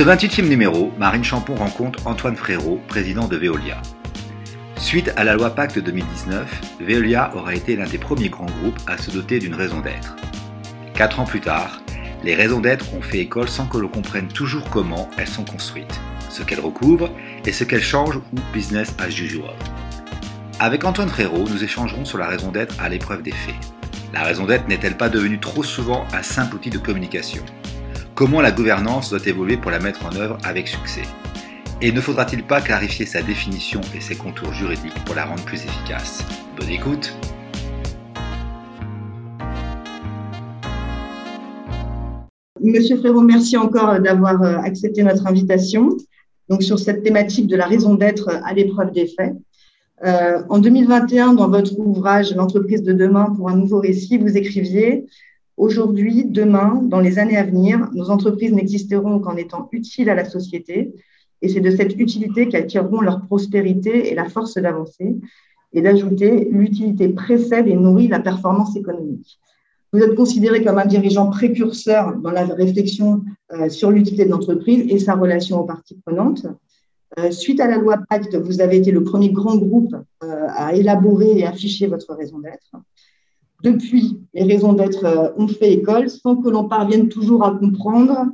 ce 28e numéro, Marine Champon rencontre Antoine Frérot, président de Veolia. Suite à la loi Pacte 2019, Veolia aura été l'un des premiers grands groupes à se doter d'une raison d'être. Quatre ans plus tard, les raisons d'être ont fait école sans que l'on comprenne toujours comment elles sont construites, ce qu'elles recouvrent et ce qu'elles changent ou business as usual. Avec Antoine Frérot, nous échangerons sur la raison d'être à l'épreuve des faits. La raison d'être n'est-elle pas devenue trop souvent un simple outil de communication? Comment la gouvernance doit évoluer pour la mettre en œuvre avec succès. Et ne faudra-t-il pas clarifier sa définition et ses contours juridiques pour la rendre plus efficace? Bonne écoute! Monsieur Frérot, merci encore d'avoir euh, accepté notre invitation. Donc sur cette thématique de la raison d'être à l'épreuve des faits. Euh, en 2021, dans votre ouvrage L'entreprise de demain pour un nouveau récit, vous écriviez Aujourd'hui, demain, dans les années à venir, nos entreprises n'existeront qu'en étant utiles à la société, et c'est de cette utilité qu'elles tireront leur prospérité et la force d'avancer, et d'ajouter l'utilité précède et nourrit la performance économique. Vous êtes considéré comme un dirigeant précurseur dans la réflexion euh, sur l'utilité de l'entreprise et sa relation aux parties prenantes. Euh, suite à la loi Pacte, vous avez été le premier grand groupe euh, à élaborer et afficher votre raison d'être. Depuis, les raisons d'être euh, ont fait école sans que l'on parvienne toujours à comprendre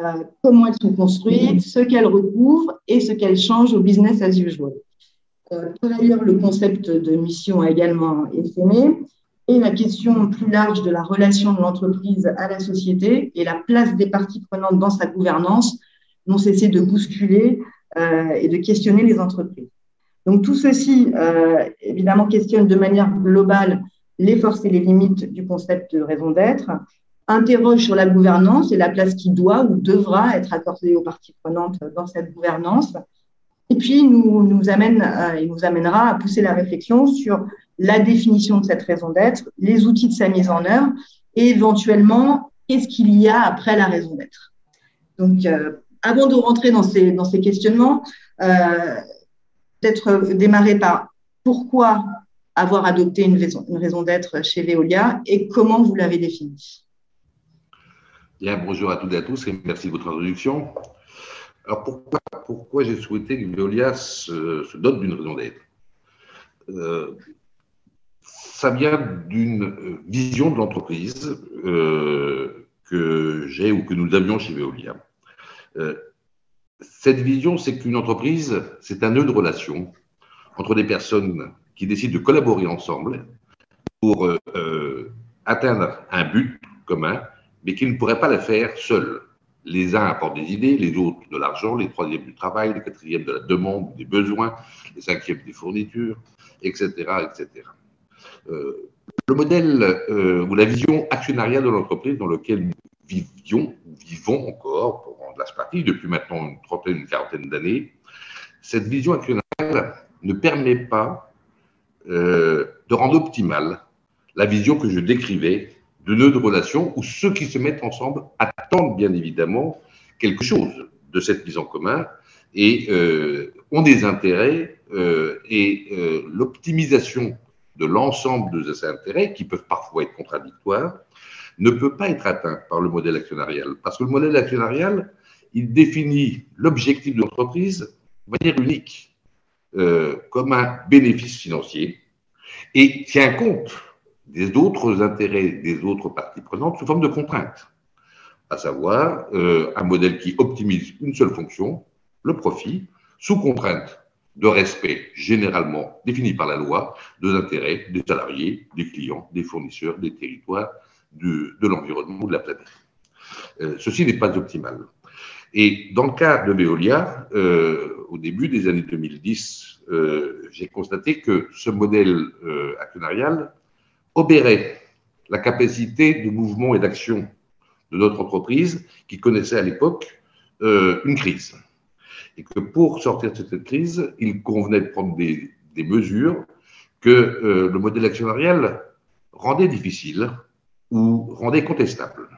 euh, comment elles sont construites, ce qu'elles recouvrent et ce qu'elles changent au business as usual. Euh, par ailleurs, le concept de mission a également essaimé et la question plus large de la relation de l'entreprise à la société et la place des parties prenantes dans sa gouvernance n'ont cessé de bousculer et de questionner les entreprises. Donc tout ceci, évidemment, questionne de manière globale les forces et les limites du concept de raison d'être, interroge sur la gouvernance et la place qui doit ou devra être accordée aux parties prenantes dans cette gouvernance, et puis nous, nous amène euh, et nous amènera à pousser la réflexion sur la définition de cette raison d'être, les outils de sa mise en œuvre et éventuellement qu'est-ce qu'il y a après la raison d'être. Donc, euh, avant de rentrer dans ces, dans ces questionnements, euh, peut-être démarrer par pourquoi avoir adopté une raison, d'être chez Veolia et comment vous l'avez définie Bien, bonjour à toutes et à tous et merci de votre introduction. Alors pourquoi, j'ai souhaité que Veolia se, dote d'une raison d'être? Euh, Ça vient d'une vision de l'entreprise euh, que j'ai ou que nous avions chez Veolia. Euh, cette vision, c'est qu'une entreprise, c'est un nœud de relation entre des personnes qui décident de collaborer ensemble pour euh, euh, atteindre un but commun, mais qui ne pourraient pas le faire seuls. Les uns apportent des idées, les autres de l'argent, les troisièmes du travail, les quatrièmes de la demande, des besoins, les cinquièmes des fournitures, etc. etc. Euh, le modèle ou la vision actionnariale de l'entreprise dans laquelle nous vivions, vivons encore, pour rendre la partie, depuis maintenant une trentaine, une quarantaine d'années, cette vision actionnariale ne permet pas euh, de rendre optimale la vision que je décrivais de nœuds de relation où ceux qui se mettent ensemble attendent bien évidemment quelque chose de cette mise en commun et euh, ont des intérêts euh, et l'optimisation de l'ensemble de ces intérêts, qui peuvent parfois être contradictoires, ne peut pas être atteint par le modèle actionnarial. Parce que le modèle actionnarial, il définit l'objectif de l'entreprise de manière unique. Euh, comme un bénéfice financier et tient compte des autres intérêts des autres parties prenantes sous forme de contraintes, à savoir euh, un modèle qui optimise une seule fonction, le profit, sous contrainte de respect généralement défini par la loi des intérêts des salariés, des clients, des fournisseurs, des territoires, de, l'environnement ou de la planète. Euh, ceci n'est pas optimal. Et dans le cas de Veolia, euh, au début des années 2010, euh, j'ai constaté que ce modèle euh, actionnarial obérait la capacité de mouvement et d'action de notre entreprise qui connaissait à l'époque une crise. Et que pour sortir de cette crise, il convenait de prendre des, des mesures que le modèle actionnarial rendait difficile ou rendait contestable.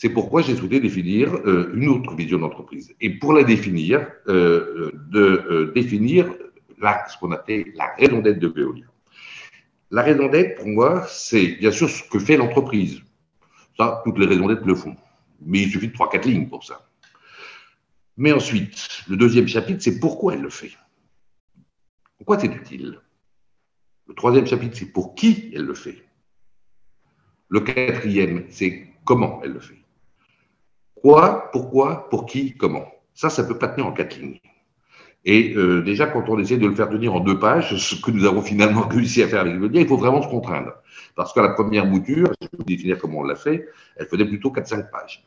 C'est pourquoi j'ai souhaité définir euh, une autre vision d'entreprise. Et pour la définir, euh, de euh, définir ce qu'on appelle la raison d'être de Veolia. La raison d'être, pour moi, c'est bien sûr ce que fait l'entreprise. Ça, toutes les raisons d'être le font. Mais il suffit de trois, quatre lignes pour ça. Mais ensuite, le deuxième chapitre, c'est pourquoi elle le fait. Pourquoi c'est utile? Le troisième chapitre, c'est pour qui elle le fait. Le quatrième, c'est comment elle le fait. Quoi, pourquoi, pour qui, comment? Ça, ça ne peut pas tenir en quatre lignes. Et euh, déjà, quand on essaie de le faire tenir en deux pages, ce que nous avons finalement réussi à faire avec Veolia, il faut vraiment se contraindre. Parce que la première mouture, je vais vous définir comment on l'a fait, elle faisait plutôt 4-5 pages.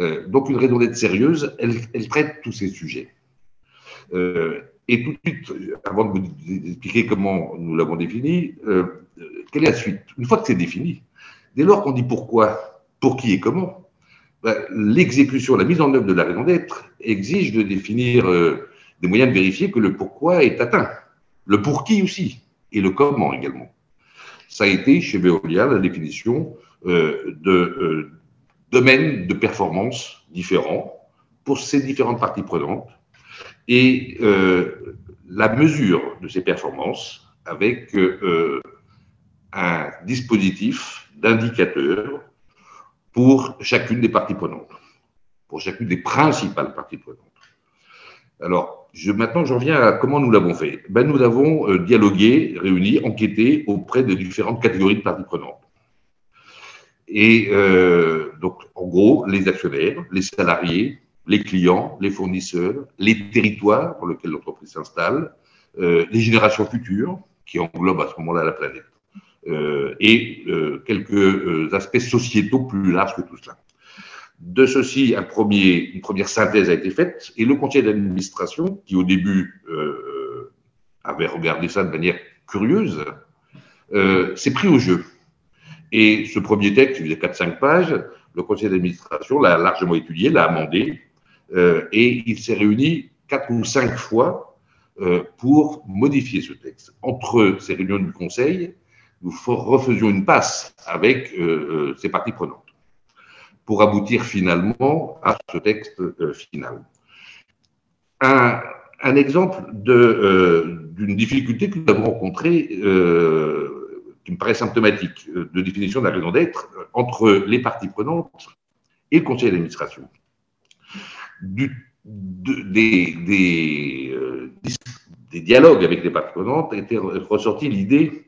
Euh, donc, une raison d'être sérieuse, elle, traite tous ces sujets. Euh, et tout de suite, avant de vous expliquer comment nous l'avons défini, quelle est la suite? Une fois que c'est défini, dès lors qu'on dit pourquoi, pour qui et comment, l'exécution, la mise en œuvre de la raison d'être exige de définir euh, des moyens de vérifier que le pourquoi est atteint, le pour qui aussi, et le comment également. Ça a été chez Veolia la définition euh, de euh, domaines de performance différents pour ces différentes parties prenantes et la mesure de ces performances avec un dispositif d'indicateurs pour chacune des parties prenantes, pour chacune des principales parties prenantes. Alors, maintenant, j'en viens à comment nous l'avons fait. Ben, nous avons euh, dialogué, réuni, enquêté auprès de différentes catégories de parties prenantes. Et euh, donc, en gros, les actionnaires, les salariés, les clients, les fournisseurs, les territoires pour lesquels l'entreprise s'installe, euh, les générations futures, qui englobent à ce moment-là la planète. Euh, et euh, quelques euh, aspects sociétaux plus larges que tout cela. De ceci, une première synthèse a été faite et le conseil d'administration, qui au début avait regardé ça de manière curieuse, s'est pris au jeu. Et ce premier texte, qui faisait 4-5 pages, le conseil d'administration l'a largement étudié, l'a amendé, et il s'est réuni 4 ou 5 fois pour modifier ce texte. Entre ces réunions du conseil, nous refaisions une passe avec euh, euh, ces parties prenantes pour aboutir finalement à ce texte euh, final. Un, exemple d'une difficulté que nous avons rencontrée, qui me paraît symptomatique, de définition de la raison d'être entre les parties prenantes et le conseil d'administration. des, dialogues avec les parties prenantes était ressortie l'idée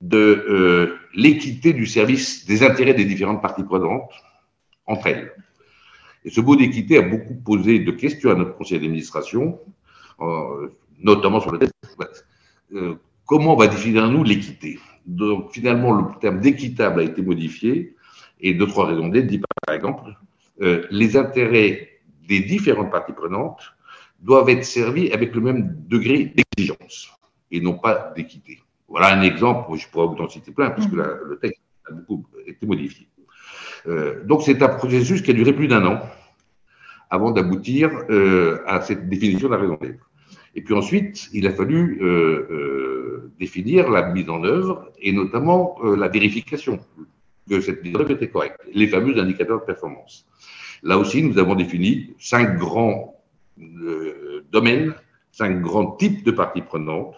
de euh, l'équité du service des intérêts des différentes parties prenantes entre elles. Et ce mot d'équité a beaucoup posé de questions à notre conseil d'administration, euh, notamment sur le. Euh, comment on va définir, nous, l'équité? Donc, finalement, le terme d'équitable a été modifié, et deux, trois raisons d'être, dit par exemple, les intérêts des différentes parties prenantes doivent être servis avec le même degré d'exigence, et non pas d'équité. Voilà un exemple, je pourrais vous en citer plein, parce que mm. le texte a beaucoup été modifié. Euh, donc c'est un processus qui a duré plus d'un an avant d'aboutir euh, à cette définition de la raison d'être. Et puis ensuite, il a fallu euh, définir la mise en œuvre et notamment la vérification que cette mise en œuvre était correcte, les fameux indicateurs de performance. Là aussi, nous avons défini cinq grands domaines, cinq grands types de parties prenantes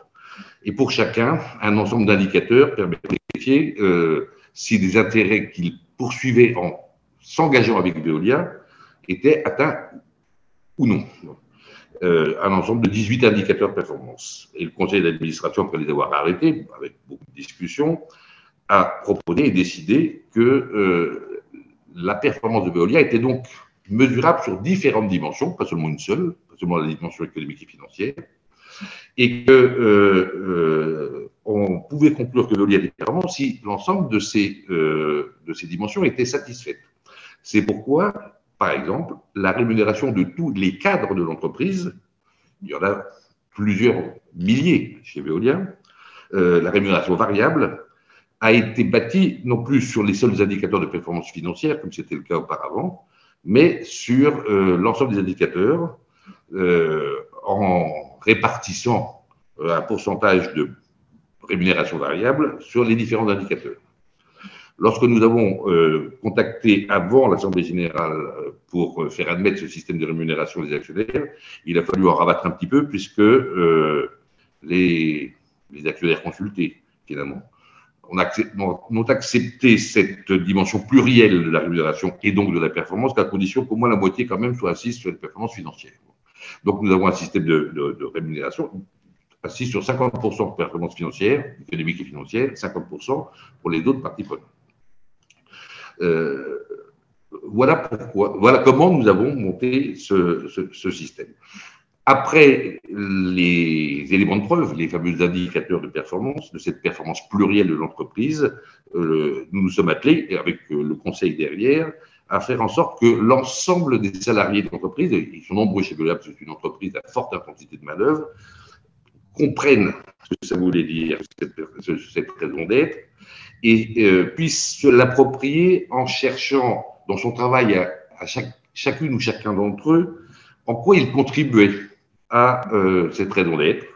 et pour chacun, un ensemble d'indicateurs permet de vérifier euh, si des intérêts qu'il poursuivait en s'engageant avec Veolia étaient atteints ou non. Euh, un ensemble de 18 indicateurs de performance. Et le conseil d'administration, après les avoir arrêtés, avec beaucoup de discussions, a proposé et décidé que euh, la performance de Veolia était donc mesurable sur différentes dimensions, pas seulement une seule, pas seulement la dimension économique et financière, et que euh, euh, on pouvait conclure que Veolia était performant si l'ensemble de ces, euh, de ces dimensions était satisfaite. C'est pourquoi, par exemple, la rémunération de tous les cadres de l'entreprise, il y en a plusieurs milliers chez Veolia, la rémunération variable a été bâtie non plus sur les seuls indicateurs de performance financière, comme c'était le cas auparavant, mais sur l'ensemble des indicateurs en répartissant euh, un pourcentage de rémunération variable sur les différents indicateurs. Lorsque nous avons euh, contacté avant l'Assemblée générale euh, pour faire admettre ce système de rémunération des actionnaires, il a fallu en rabattre un petit peu puisque les, actionnaires consultés, finalement, on a, accepté cette dimension plurielle de la rémunération et donc de la performance qu'à condition qu'au moins la moitié quand même soit assise sur les performances financières. Donc nous avons un système de, rémunération assis sur 50% de performances financières, économiques et financières, 50% pour les autres parties prenantes. Euh, voilà pourquoi, voilà comment nous avons monté ce système. Après les éléments de preuve, les fameux indicateurs de performance, de cette performance plurielle de l'entreprise, euh, nous nous sommes appelés, avec le conseil derrière, à faire en sorte que l'ensemble des salariés de l'entreprise, ils sont nombreux chez Golab, c'est une entreprise à forte intensité de manœuvre, comprennent ce que ça voulait dire, cette, raison d'être, et euh, puissent se l'approprier en cherchant dans son travail à, chacune ou chacun d'entre eux en quoi ils contribuaient à euh, cette raison d'être.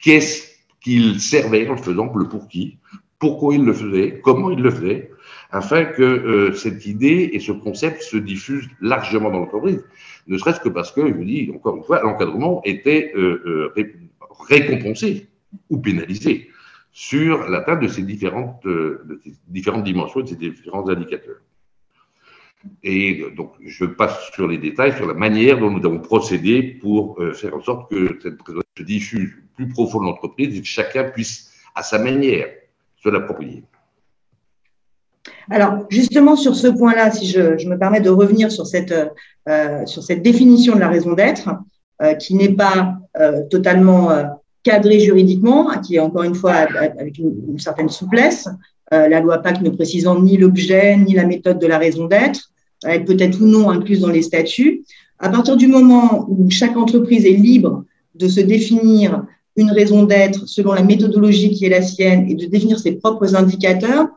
Qu'est-ce qu'il servait en le faisant, le pour qui, pourquoi il le faisait, comment il le faisait, afin que euh, cette idée et ce concept se diffusent largement dans l'entreprise. Ne serait-ce que parce que, je vous dis encore une fois, l'encadrement était euh, récompensé ou pénalisé sur l'atteinte de ces différentes, de ces dimensions de ces différents indicateurs. Et donc, je passe sur les détails, sur la manière dont nous avons procédé pour euh, faire en sorte que cette présence se diffuse plus profond de l'entreprise et que chacun puisse, à sa manière, se l'approprier. Alors, justement, sur ce point-là, si je, me permets de revenir sur cette, euh, sur cette définition de la raison d'être, euh, qui n'est pas totalement cadrée juridiquement, qui est encore une fois avec une, une certaine souplesse, la loi PAC ne précisant ni l'objet ni la méthode de la raison d'être, être peut-être ou non incluse dans les statuts. À partir du moment où chaque entreprise est libre de se définir une raison d'être selon la méthodologie qui est la sienne et de définir ses propres indicateurs,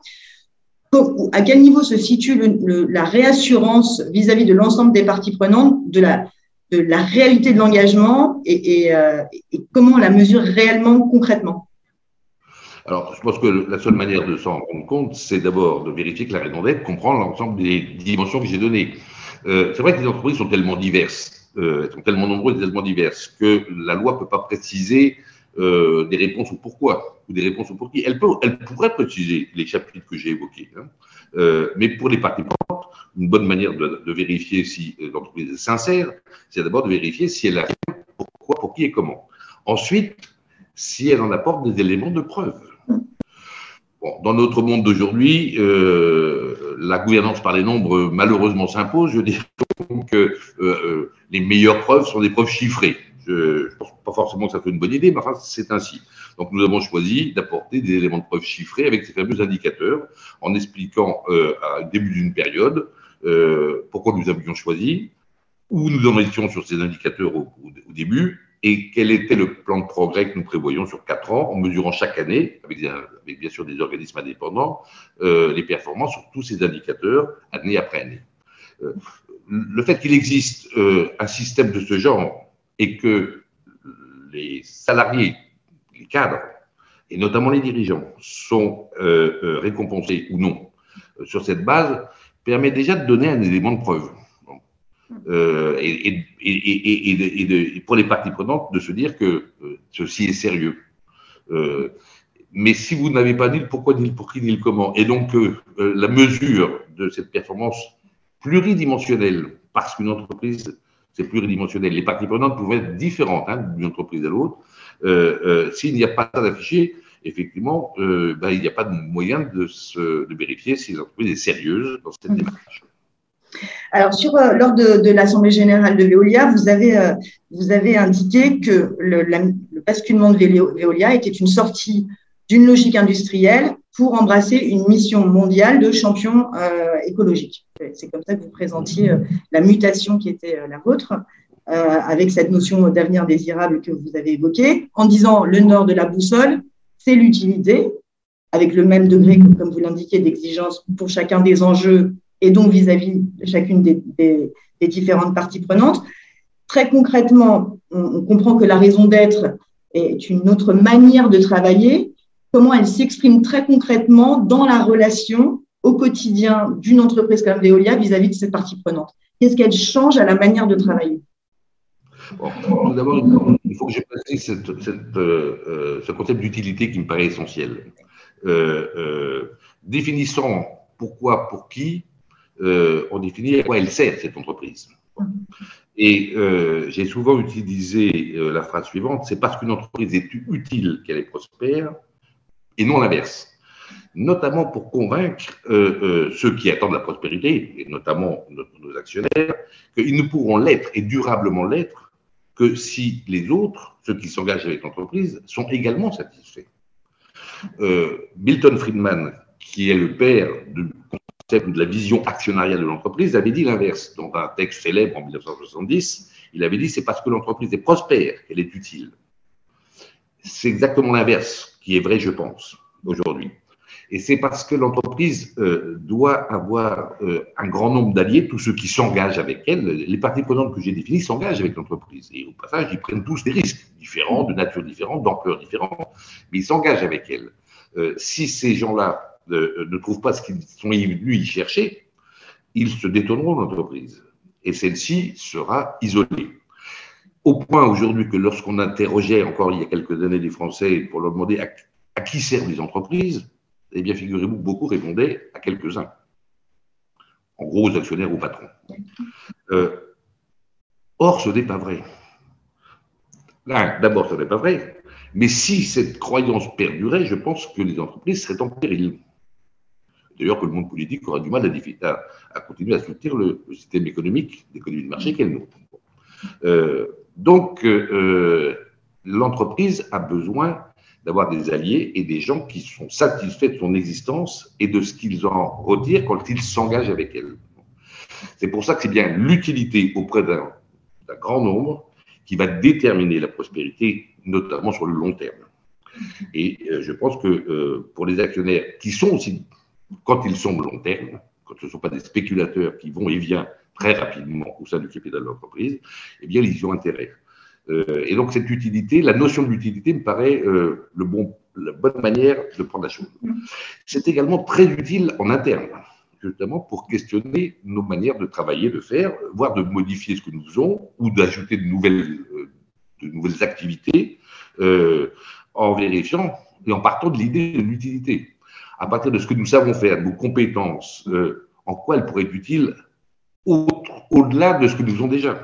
à quel niveau se situe la réassurance vis-à-vis de l'ensemble des parties prenantes de la, réalité de l'engagement et, euh, et, comment on la mesure réellement concrètement? Alors, je pense que la seule manière de s'en rendre compte, c'est d'abord de vérifier que la raison d'être comprend l'ensemble des dimensions que j'ai données. Euh, c'est vrai que les entreprises sont tellement diverses, euh, elles sont tellement nombreuses et tellement diverses, que la loi ne peut pas préciser euh, des réponses au pourquoi ou des réponses au pour qui. Elle, peut, elle pourrait préciser les chapitres que j'ai évoqués. Hein. Euh, mais pour les parties prenantes, une bonne manière de, vérifier si l'entreprise est sincère, c'est d'abord de vérifier si elle a pourquoi, pour qui et comment. Ensuite, si elle en apporte des éléments de preuve dans notre monde d'aujourd'hui, euh, la gouvernance par les nombres malheureusement s'impose. Je dis que euh, euh, les meilleures preuves sont des preuves chiffrées. Je ne pense pas forcément que ça fait une bonne idée, mais enfin, c'est ainsi. Donc nous avons choisi d'apporter des éléments de preuve chiffrés avec ces fameux indicateurs, en expliquant à début d'une période pourquoi nous avions choisi, où nous en étions sur ces indicateurs au début, et quel était le plan de progrès que nous prévoyons sur quatre ans, en mesurant chaque année, avec, bien sûr des organismes indépendants, euh, les performances sur tous ces indicateurs, année après année. Euh, le fait qu'il existe euh, un système de ce genre et que les salariés, les cadres, et notamment les dirigeants, sont récompensés ou non sur cette base, permet déjà de donner un élément de preuve. Euh, et, pour les parties prenantes de se dire que euh, ceci est sérieux. Euh, mais si vous n'avez pas dit le pourquoi, ni le pour qui, ni le comment, et donc la mesure de cette performance pluridimensionnelle, parce qu'une entreprise, c'est pluridimensionnel, les parties prenantes peuvent être différentes hein, d'une entreprise à l'autre, s'il n'y a pas d'affiché, effectivement, ben, il n'y a pas de moyen de, se, de vérifier si l'entreprise est sérieuse dans cette mmh. démarche. Alors, sur, euh, lors de, l'Assemblée générale de Veolia, vous avez, euh, vous avez indiqué que le, basculement de Veolia était une sortie d'une logique industrielle pour embrasser une mission mondiale de champion euh, écologique. C'est comme ça que vous présentiez la mutation qui était la vôtre, avec cette notion d'avenir désirable que vous avez évoquée, en disant le nord de la boussole, c'est l'utilité, avec le même degré, comme vous l'indiquez, d'exigence pour chacun des enjeux et donc vis-à-vis de chacune des, différentes parties prenantes. Très concrètement, on, comprend que la raison d'être est une autre manière de travailler, comment elle s'exprime très concrètement dans la relation au quotidien d'une entreprise comme Veolia vis-à-vis de ses parties prenantes. Qu'est-ce qu'elle change à la manière de travailler? Tout d'abord, il faut que j'ai placé euh, euh, ce concept d'utilité qui me paraît essentiel. définissant pourquoi, pour qui, on définit à quoi elle sert, cette entreprise. Et j'ai souvent utilisé la phrase suivante, c'est parce qu'une entreprise est utile qu'elle est prospère, et non l'inverse notamment pour convaincre euh, euh, ceux qui attendent la prospérité, et notamment nos, actionnaires, qu'ils ne pourront l'être et durablement l'être que si les autres, ceux qui s'engagent avec l'entreprise, sont également satisfaits. Euh, Milton Friedman, qui est le père du concept de la vision actionnariale de l'entreprise, avait dit l'inverse. Dans un texte célèbre en 1970, il avait dit c'est parce que l'entreprise est prospère qu'elle est utile. C'est exactement l'inverse qui est vrai, je pense, aujourd'hui. Et c'est parce que l'entreprise euh, doit avoir euh, un grand nombre d'alliés, tous ceux qui s'engagent avec elle. Les parties prenantes que j'ai définies s'engagent avec l'entreprise. Et au passage, ils prennent tous des risques différents, de nature différente, d'ampleur différente, mais ils s'engagent avec elle. Euh, si ces gens-là ne trouvent pas ce qu'ils sont venus y chercher, ils se détourneront de l'entreprise. Et celle-ci sera isolée. Au point aujourd'hui que lorsqu'on interrogeait encore il y a quelques années les Français pour leur demander à, à qui servent les entreprises, eh bien, figurez-vous, beaucoup répondaient à quelques-uns, en gros actionnaires ou patrons. Euh, or, ce n'est pas vrai. D'abord, ce n'est pas vrai, mais si cette croyance perdurait, je pense que les entreprises seraient en péril. D'ailleurs, que le monde politique aura du mal à, continuer à soutenir le, système économique, l'économie de marché qu'elle nous. Euh, donc, euh, l'entreprise a besoin d'avoir des alliés et des gens qui sont satisfaits de son existence et de ce qu'ils en retirent quand ils s'engagent avec elle. C'est pour ça que c'est bien l'utilité auprès d'un grand nombre qui va déterminer la prospérité, notamment sur le long terme. Et euh, je pense que euh, pour les actionnaires qui sont aussi, quand ils sont long terme, quand ce ne sont pas des spéculateurs qui vont et viennent très rapidement au sein du capital de l'entreprise, eh bien, ils y ont intérêt. Euh, et donc cette utilité, la notion d'utilité me paraît euh, le bon, la bonne manière de prendre la chose. C'est également très utile en interne, justement pour questionner nos manières de travailler, de faire, voire de modifier ce que nous faisons ou d'ajouter de nouvelles, euh, de nouvelles activités en vérifiant et en partant de l'idée de l'utilité. À partir de ce que nous savons faire, de nos compétences, en quoi elles pourraient être utiles au-delà de ce que nous faisons déjà.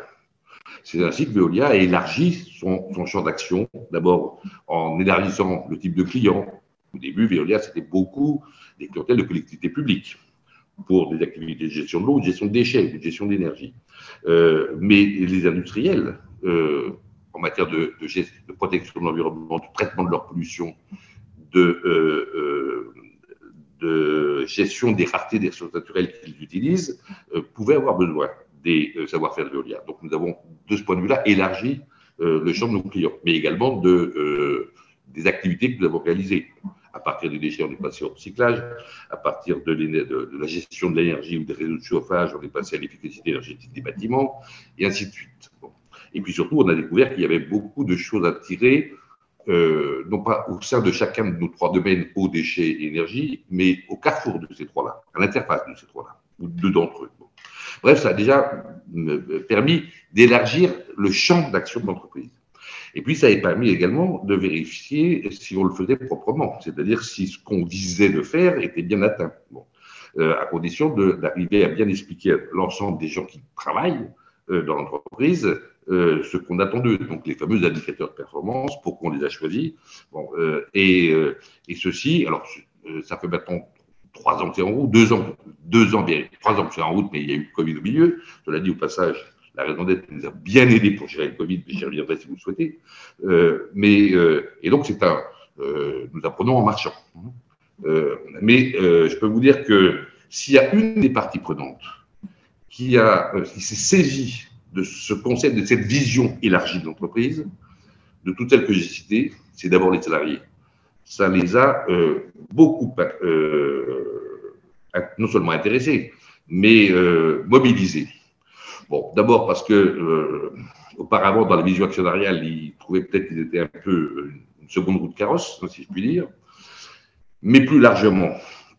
C'est ainsi que Veolia a élargi son, champ d'action, d'abord en élargissant le type de clients. Au début, Veolia, c'était beaucoup des clientèles de collectivités publiques pour des activités de gestion de l'eau, de gestion de déchets, de gestion d'énergie. Euh, mais les industriels, euh, en matière de, de, protection de l'environnement, de traitement de leur pollution, de, euh, de gestion des raretés des ressources naturelles qu'ils utilisent, pouvaient avoir besoin des euh, savoir-faire de Veolia. Donc nous avons, de ce point de vue-là, élargi euh, le champ de nos clients, mais également de, euh, des activités que nous avons réalisées. À partir des déchets, on est passé au recyclage. À partir de, la gestion de l'énergie ou des réseaux de chauffage, on est passé à l'efficacité énergétique des bâtiments, et ainsi de suite. Et puis surtout, on a découvert qu'il y avait beaucoup de choses à tirer, non pas au sein de chacun de nos trois domaines, eau, déchets et énergie, mais au carrefour de ces trois-là, à l'interface de ces trois-là, ou deux d'entre eux. Bref, ça a déjà permis d'élargir le champ d'action de l'entreprise. Et puis, ça a permis également de vérifier si on le faisait proprement, c'est-à-dire si ce qu'on visait de faire était bien atteint. Euh, à condition d'arriver à bien expliquer à l'ensemble des gens qui travaillent euh, dans l'entreprise euh, ce qu'on attend d'eux, donc les fameux indicateurs de performance, pourquoi on les a choisis. Bon, et, et ceci, alors ça fait maintenant trois ans que c'est en route, deux ans, deux ans, trois ans que c'est en route, mais il y a eu le Covid au milieu. Cela dit au passage, la raison d'être nous a bien aidé pour gérer le Covid, mais j'y reviendrai si vous le souhaitez. Euh, mais, euh, et donc, c'est un, euh, nous apprenons en marchant. mais je peux vous dire que s'il y a une des parties prenantes qui, a, qui s'est saisie de ce concept, de cette vision élargie de l'entreprise, de toutes celles que j'ai citées, c'est d'abord les salariés ça les a euh, beaucoup, euh, non seulement intéressés, mais euh, mobilisés. Bon, d'abord parce que auparavant, dans la vision actionnariale, ils trouvaient peut-être qu'ils étaient un peu une seconde roue de carrosse, si je puis dire. Mais plus largement,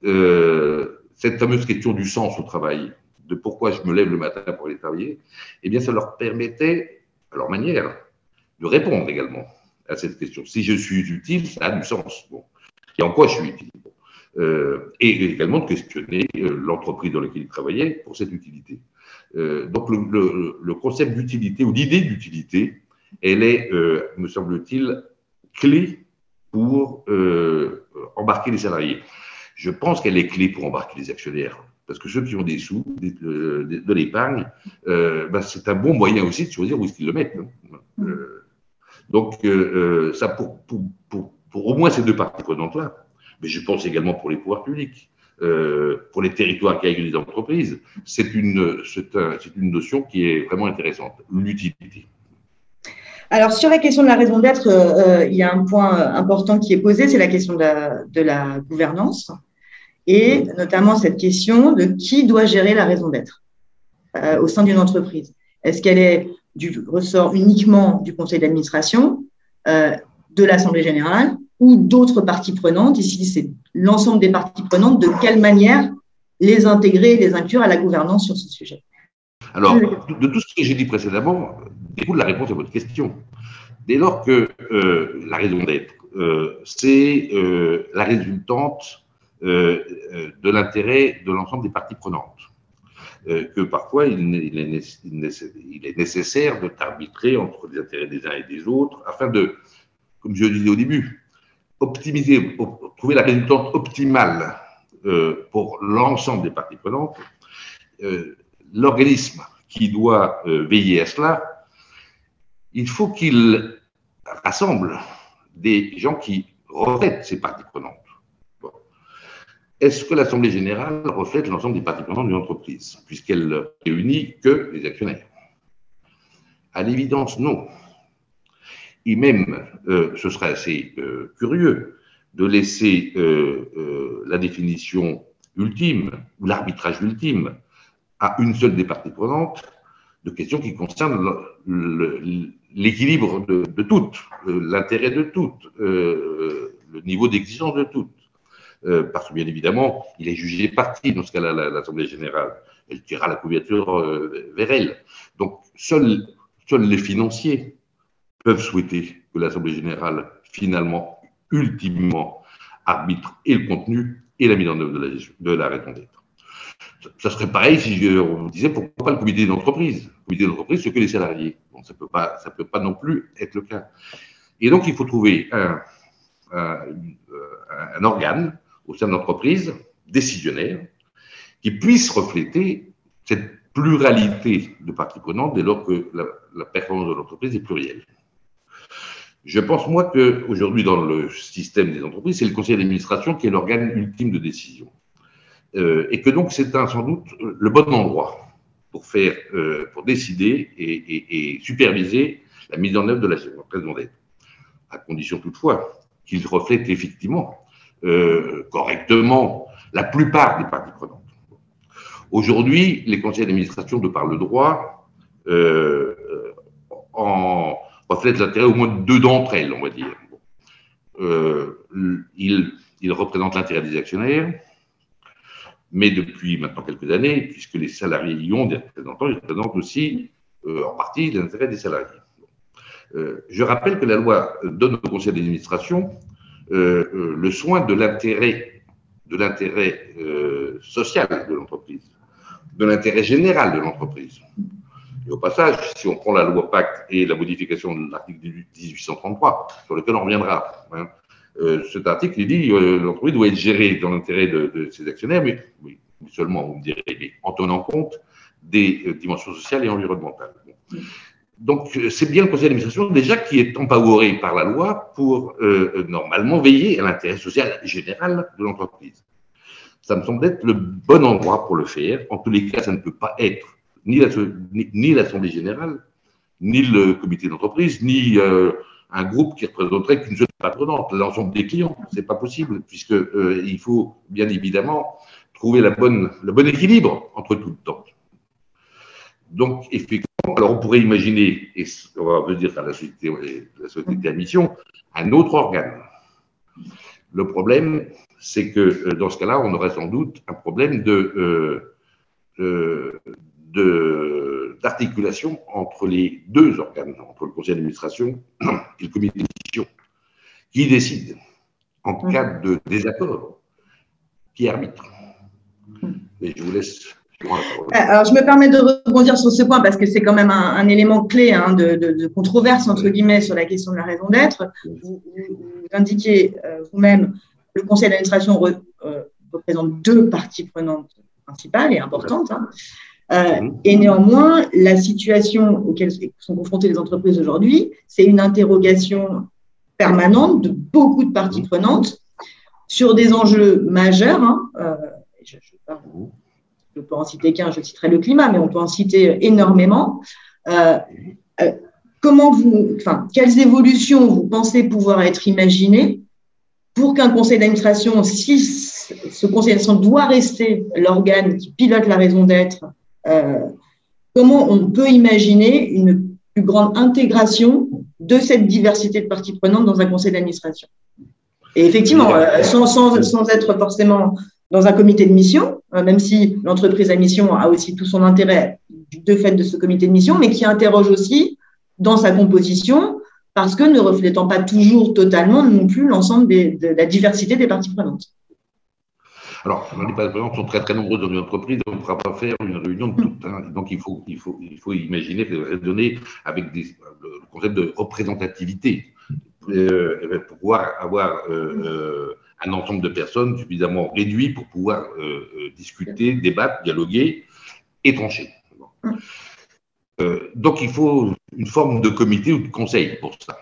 cette fameuse question du sens au travail, de pourquoi je me lève le matin pour aller travailler, eh bien, ça leur permettait, à leur manière, de répondre également à cette question. Si je suis utile, ça a du sens. Et en quoi je suis utile et également de questionner l'entreprise dans laquelle il travaillait pour cette utilité. donc le, concept d'utilité ou l'idée d'utilité, elle est, me semble-t-il, clé pour embarquer les salariés. Je pense qu'elle est clé pour embarquer les actionnaires. Parce que ceux qui ont des sous, de, l'épargne, euh, ben, c'est un bon moyen aussi de choisir où est-ce qu'ils le mettent. Hein. Mm. Euh, donc, euh, ça pour, au moins ces deux parties prenantes-là. Mais je pense également pour les pouvoirs publics, pour les territoires qui accueillent des entreprises. C'est une, un, une notion qui est vraiment intéressante, l'utilité. Alors, sur la question de la raison d'être, il y a un point important qui est posé, c'est la question de la, gouvernance et notamment cette question de qui doit gérer la raison d'être euh, au sein d'une entreprise. Est-ce qu'elle est du ressort uniquement du conseil d'administration, euh, de l'Assemblée générale ou d'autres parties prenantes Ici, c'est l'ensemble des parties prenantes. De quelle manière les intégrer, les inclure à la gouvernance sur ce sujet? Alors, de tout ce que j'ai dit précédemment, découle la réponse à votre question. Dès lors que euh, la raison d'être, c'est la résultante euh, euh, de l'intérêt de l'ensemble des parties prenantes. Euh, que parfois il, est, nécessaire de t'arbitrer entre les intérêts des uns et des autres afin de, comme je le disais au début, optimiser, trouver la résultante optimale pour l'ensemble des parties prenantes. L'organisme qui doit veiller à cela, il faut qu'il rassemble des gens qui reflètent ces parties prenantes. Est-ce que l'Assemblée générale reflète l'ensemble des parties prenantes d'une entreprise, puisqu'elle réunit que les actionnaires? À l'évidence, non. Et même, euh, ce serait assez euh, curieux de laisser euh, la définition ultime ou l'arbitrage ultime à une seule des parties prenantes de questions qui concernent l'équilibre de, de, toutes, l'intérêt de toutes, le niveau d'exigence de toutes. Euh, parce que bien évidemment, il est jugé parti dans ce cas-là, l'Assemblée générale. Elle tirera la couverture euh, vers elle. Donc, seuls, les financiers peuvent souhaiter que l'Assemblée générale, finalement, ultimement, arbitre et le contenu et la mise en œuvre de la, de la raison d'être. Ça serait pareil si je, on disait pourquoi pas le comité d'entreprise? Le comité d'entreprise, c'est que les salariés. Bon, ça ne peut, pas, peut pas non plus être le cas. Et donc, il faut trouver un, un, un organe au sein de l'entreprise décisionnaire qui puisse refléter cette pluralité de parties prenantes dès lors que la, performance de l'entreprise est plurielle. Je pense, moi, qu'aujourd'hui, dans le système des entreprises, c'est le conseil d'administration qui est l'organe ultime de décision. Euh, et que donc, c'est sans doute le bon endroit pour, faire, euh, pour décider et, superviser la mise en œuvre de la raison d'être, à condition toutefois qu'il reflète effectivement euh, correctement la plupart des parties prenantes. Aujourd'hui, les conseils d'administration, de par le droit, euh, en reflètent l'intérêt au moins de deux d'entre elles, on va dire. Euh, ils, représentent l'intérêt des actionnaires, mais depuis maintenant quelques années, puisque les salariés y ont des représentants, ils représentent aussi euh, en partie l'intérêt des salariés. je rappelle que la loi donne au conseil d'administration le soin de l'intérêt euh, social de l'entreprise, de l'intérêt général de l'entreprise. Et au passage, si on prend la loi Pacte et la modification de l'article 1833, sur lequel on reviendra, hein, cet article il dit que l'entreprise doit être gérée dans l'intérêt de, ses actionnaires, mais seulement, vous me direz, en tenant compte des dimensions sociales et environnementales donc, euh, c'est bien le conseil d'administration déjà qui est empoweré par la loi pour euh, euh, normalement veiller à l'intérêt social général de l'entreprise. Ça me semble être le bon endroit pour le faire. En tous les cas, ça ne peut pas être ni l'Assemblée générale, ni le comité d'entreprise, ni un groupe qui représenterait qu'une seule patronante, l'ensemble des clients. C'est pas possible, puisque il faut bien évidemment trouver le bon équilibre entre tout le temps. Donc, effectivement, alors on pourrait imaginer, et on va revenir à la société, la société à mission, un autre organe. Le problème, c'est que euh, dans ce cas-là, on aurait sans doute un problème de, euh, d'articulation entre les deux organes, entre le conseil d'administration et le comité de mission, qui décide en cas de désaccord qui arbitre. Et je vous laisse. Alors, je me permets de rebondir sur ce point parce que c'est quand même un, élément clé hein, de, controverse, entre guillemets, sur la question de la raison d'être. Vous, indiquez vous-même, le conseil d'administration représente deux parties prenantes principales et importantes. Hein. Euh, mhm. et néanmoins, la situation auquel sont confrontées les entreprises aujourd'hui, c'est une interrogation permanente de beaucoup de parties mhm. prenantes sur des enjeux majeurs. Hein. Euh, je, peux en citer qu'un, je citerai le climat, mais on peut en citer énormément. Euh, comment vous, enfin, quelles évolutions vous pensez pouvoir être imaginées pour qu'un conseil d'administration, si ce conseil d'administration doit rester l'organe qui pilote la raison d'être euh, comment on peut imaginer une plus grande intégration de cette diversité de parties prenantes dans un conseil d'administration? Et effectivement, euh, sans, sans, être forcément dans un comité de mission, euh, même si l'entreprise à mission a aussi tout son intérêt de fait de ce comité de mission, mais qui interroge aussi dans sa composition, parce que ne reflétant pas toujours totalement non plus l'ensemble de la diversité des parties prenantes. Alors, les participants sont très très nombreux dans une entreprise, on ne pourra pas faire une réunion de toutes. Hein. Donc, il faut, il, faut, il faut imaginer, raisonner avec le concept de représentativité euh, pour pouvoir avoir euh, euh, un ensemble de personnes suffisamment réduit pour pouvoir discuter, débattre, dialoguer et trancher. donc, il faut une forme de comité ou de conseil pour ça.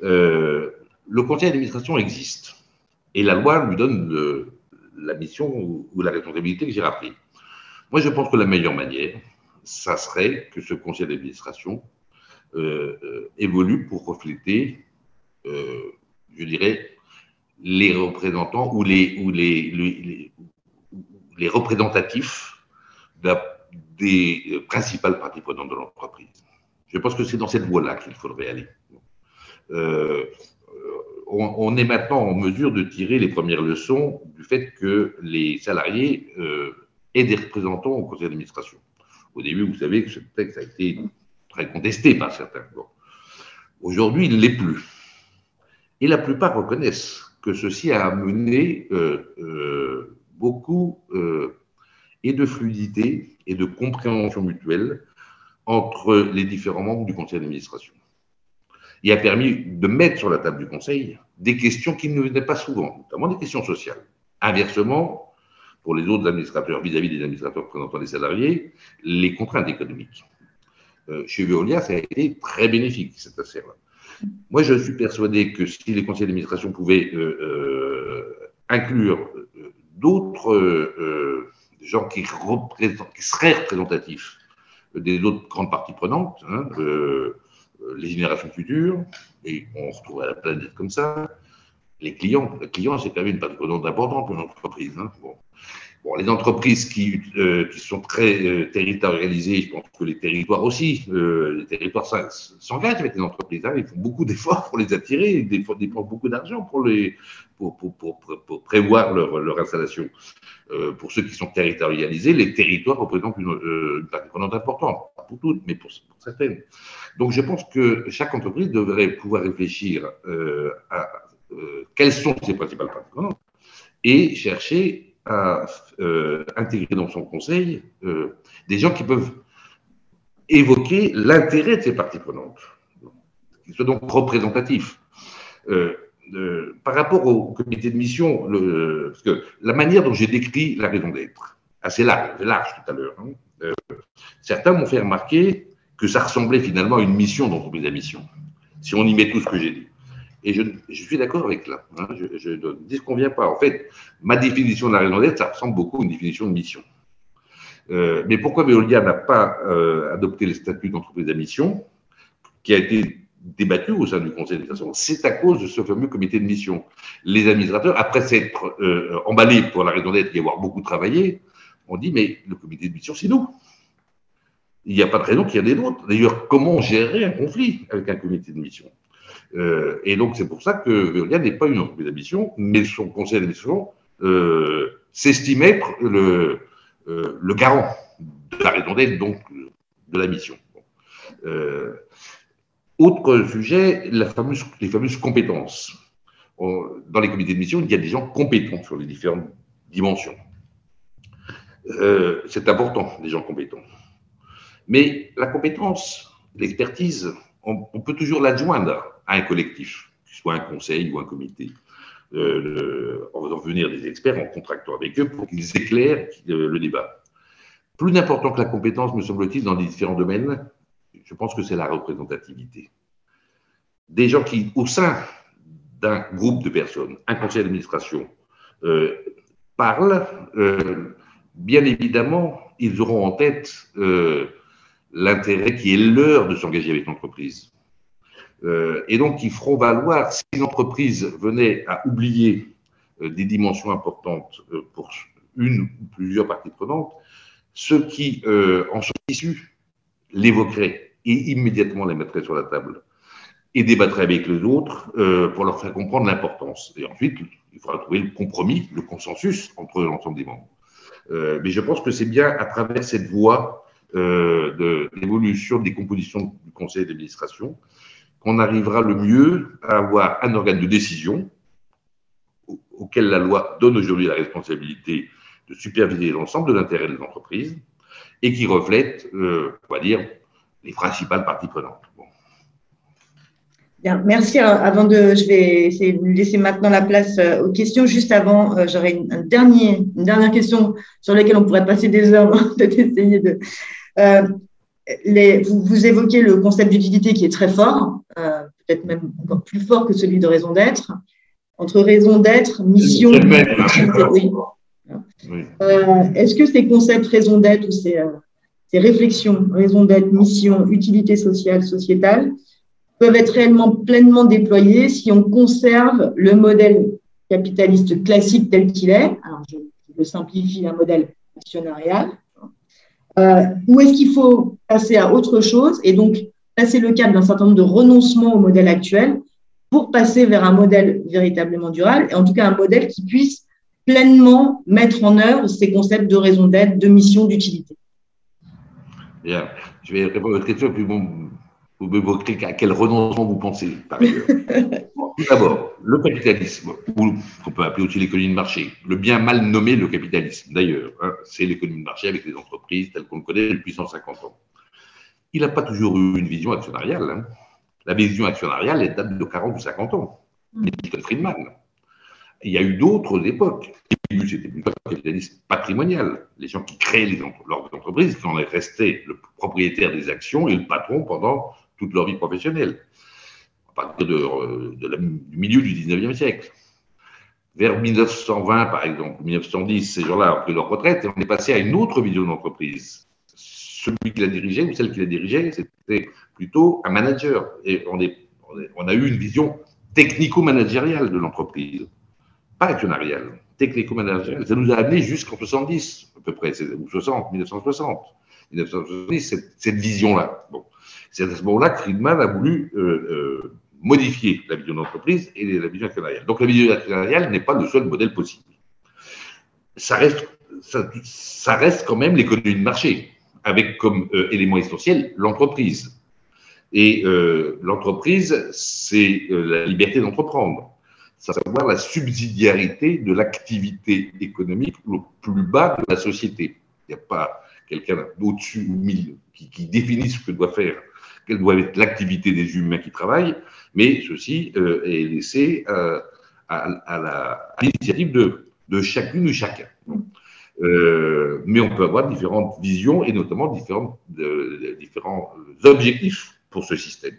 le conseil d'administration existe et la loi lui donne le, la mission ou, la responsabilité que j'ai appris. Moi, je pense que la meilleure manière, ça serait que ce conseil d'administration euh, euh, évolue pour refléter, euh, je dirais, les représentants ou les, représentatifs des principales parties prenantes de l'entreprise. Je pense que c'est dans cette voie-là qu'il faudrait aller on, est maintenant en mesure de tirer les premières leçons du fait que les salariés euh, aient des représentants au conseil d'administration. Au début, vous savez que ce texte a été très contesté par certains. Aujourd'hui, il ne l'est plus. Et la plupart reconnaissent que ceci a amené euh, euh, beaucoup et de fluidité et de compréhension mutuelle entre les différents membres du conseil d'administration et a permis de mettre sur la table du Conseil des questions qui ne venaient pas souvent, notamment des questions sociales. Inversement, pour les autres administrateurs, vis-à-vis des administrateurs représentant les salariés, les contraintes économiques. Euh, chez Veolia, ça a été très bénéfique, cette affaire-là. Moi, je suis persuadé que si les conseils d'administration pouvaient euh, euh, inclure d'autres gens qui, qui, seraient représentatifs des autres grandes parties prenantes, hein, euh, les générations futures, et on retrouve la planète comme ça. Les clients, les clients, c'est quand même une partie importante pour une. Les entreprises qui, euh, sont très euh, territorialisées, je pense que les territoires aussi, euh, les territoires s'engagent avec les entreprises. Hein, ils font beaucoup d'efforts pour les attirer, ils dépensent beaucoup d'argent pour, prévoir leur, installation. Pour ceux qui sont territorialisés, les territoires représentent une, une partie prenante importante, pas pour toutes, mais pour, certaines. Donc je pense que chaque entreprise devrait pouvoir réfléchir à quelles sont ses principales parties prenantes et chercher à euh, intégrer dans son conseil euh, des gens qui peuvent évoquer l'intérêt de ces parties prenantes, qui soient donc représentatifs. Euh, par rapport au comité de mission, la manière dont j'ai décrit la raison d'être, assez large, large tout à l'heure, hein, certains m'ont fait remarquer que ça ressemblait finalement à une mission d'entreprise à mission, si on y met tout ce que j'ai dit. Et je, suis d'accord avec là. Hein, je, ne dis qu'on vient pas. En fait, ma définition de la raison d'être, ça ressemble beaucoup à une définition de mission. Euh, mais pourquoi Veolia n'a pas euh, adopté les statuts d'entreprise à mission, qui a été débattu au sein du conseil d'administration C'est à cause de ce fameux comité de mission. Les administrateurs, après s'être euh, emballés pour la raison d'être et avoir beaucoup travaillé, ont dit mais le comité de mission, c'est nous. Il n'y a pas de raison qu'il y en ait d'autres. D'ailleurs, comment gérer un conflit avec un comité de mission? Euh, et donc, c'est pour ça que Veolia n'est pas une entreprise d'ambition, mais son conseil d'administration euh, s'estime être le, euh, le, garant de la raison d'être, donc de la mission. autre sujet, les fameuses compétences. dans les comités de mission, il y a des gens compétents sur les différentes dimension. Euh, c'est important, des gens compétents. Mais la compétence, l'expertise, on, peut toujours l'adjoindre à un collectif, soit un conseil ou un comité, euh, en faisant venir des experts, en contractant avec eux pour qu'ils éclairent le débat. Plus important que la compétence, me semble-t-il, dans les différents domaines, je pense que c'est la représentativité. Des gens qui, au sein d'un groupe de personnes, un conseil d'administration, euh, parlent, euh, bien évidemment, ils auront en tête euh, l'intérêt qui est leur de s'engager avec l'entreprise. Et donc, ils feront valoir, si l'entreprise venait à oublier des dimensions importantes pour une ou plusieurs parties prenantes, ceux qui en sont issus l'évoqueraient et immédiatement les mettraient sur la table et débattraient avec les autres euh, pour leur faire comprendre l'importance. Et ensuite, il faudra trouver le compromis, le consensus entre l'ensemble des membres. Euh, mais je pense que c'est bien à travers cette voie euh, de l'évolution des compositions du conseil d'administration qu'on arrivera le mieux à avoir un organe de décision auquel la loi donne aujourd'hui la responsabilité de superviser l'ensemble de l'intérêt des entreprises et qui reflète, euh, on va dire, les principales parties prenantes. Bien, merci. Avant de, je vais essayer de laisser maintenant la place euh, aux questions. Juste avant, euh, j'aurais une, dernière question sur laquelle on pourrait passer des heures, peut-être essayer de. Les, vous, vous, évoquez le concept d'utilité qui est très fort, peut-être même encore plus fort que celui de raison d'être. Entre raison d'être, mission. Oui. Est-ce que ces concepts raison d'être ou ces, ces réflexions, raison d'être, mission, utilité sociale, sociétale, peuvent être réellement pleinement déployées si on conserve le modèle capitaliste classique tel qu'il est? Alors, je, le simplifie, un modèle actionnarial. Euh, ou est-ce qu'il faut passer à autre chose et donc passer le cap d'un certain nombre de renoncements au modèle actuel pour passer vers un modèle véritablement durable et en tout cas un modèle qui puisse pleinement mettre en œuvre ces concepts de raison d'être, de mission, d'utilité. Bien, je vais répondre à votre question, puis bon, vous m'évoquez à quel renoncement vous pensez, par ailleurs. tout d'abord, le capitalisme, ou qu'on peut appeler aussi l'économie de marché, le bien mal nommé le capitalisme, d'ailleurs, hein, c'est l'économie de marché avec les entreprises telles qu'on le connaît depuis 150 ans. Il n'a pas toujours eu une vision actionnariale. Hein. La vision actionnariale, elle date de 40 ou 50 ans. Milton Friedman. Il y a eu d'autres époques. C'était plutôt un capitalisme patrimonial. Les gens qui créaient les leurs entreprises, qui en restaient le propriétaire des actions et le patron pendant toute leur vie professionnelle, à partir de, du milieu du 19e siècle. Vers 1920, par exemple, 1910, ces gens-là ont pris leur retraite et on est passé à une autre vision d'entreprise. Celui qui la dirigeait ou celle qui la dirigeait, c'était plutôt un manager. Et on, a eu une vision technico-managériale de l'entreprise, pas actionnariale, technico-managériale. Ça nous a amené jusqu'en 70, à peu près, ou 60, 1960. 1970, cette, vision-là. C'est à ce moment-là que Friedman a voulu euh, euh, modifier la vision d'entreprise et la vision actionnariale. Donc la vision actionnariale n'est pas le seul modèle possible. Ça reste, quand même l'économie de marché, avec comme euh, élément essentiel l'entreprise. Et l'entreprise, c'est la liberté d'entreprendre, savoir la subsidiarité de l'activité économique au plus bas de la société. Il n'y a pas quelqu'un au-dessus ou milieu qui, qui définit ce que doit faire quelle doit être l'activité des humains qui travaillent, mais ceci euh, est laissé euh, à, l'initiative de, de, chacune ou chacun. Euh, mais on peut avoir différentes visions et notamment différentes, différents objectifs pour ce système.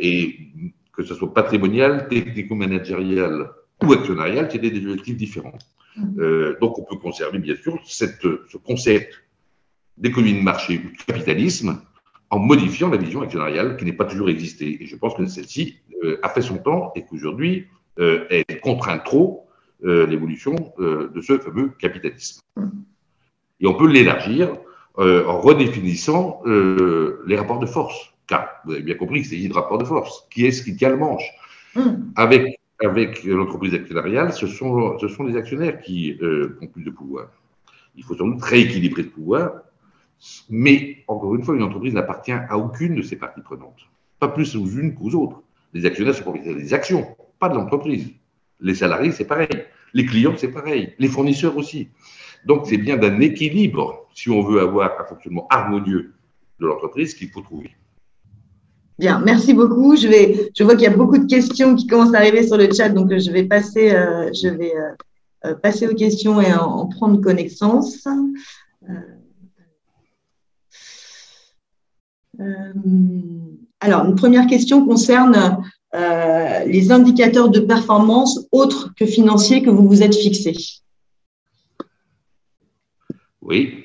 et que ce soit patrimonial, technico-managérial ou actionnarial, c'est des objectifs différents. donc on peut conserver bien sûr cette, ce concept d'économie de marché ou de capitalisme en modifiant la vision actionnariale qui n'est pas toujours existée. Et je pense que celle-ci euh, a fait son temps et qu'aujourd'hui, euh, elle contraint trop euh, l'évolution de ce fameux capitalisme. Et on peut l'élargir en redéfinissant les rapports de force. Car vous avez bien compris que c'est de rapports de force. Qui est-ce qui tient le manche Avec, avec l'entreprise actionnariale, ce sont, ce sont les actionnaires qui ont plus de pouvoir. Il faut sans doute rééquilibrer le pouvoir mais, encore une fois, une entreprise n'appartient à aucune de ses parties prenantes. Pas plus aux unes qu'aux autres. Les actionnaires sont propriétaires des actions, pas de l'entreprise. Les salariés, c'est pareil. Les clients, c'est pareil. Les fournisseurs aussi. Donc, c'est bien d'un équilibre, si on veut avoir un fonctionnement harmonieux de l'entreprise, qu'il faut trouver. Bien, merci beaucoup. Je, vois qu'il y a beaucoup de questions qui commencent à arriver sur le chat, donc je vais passer, euh, je vais, euh, euh, passer aux questions et en, prendre connaissance. Alors, une première question concerne les indicateurs de performance autres que financiers que vous vous êtes fixés. Oui.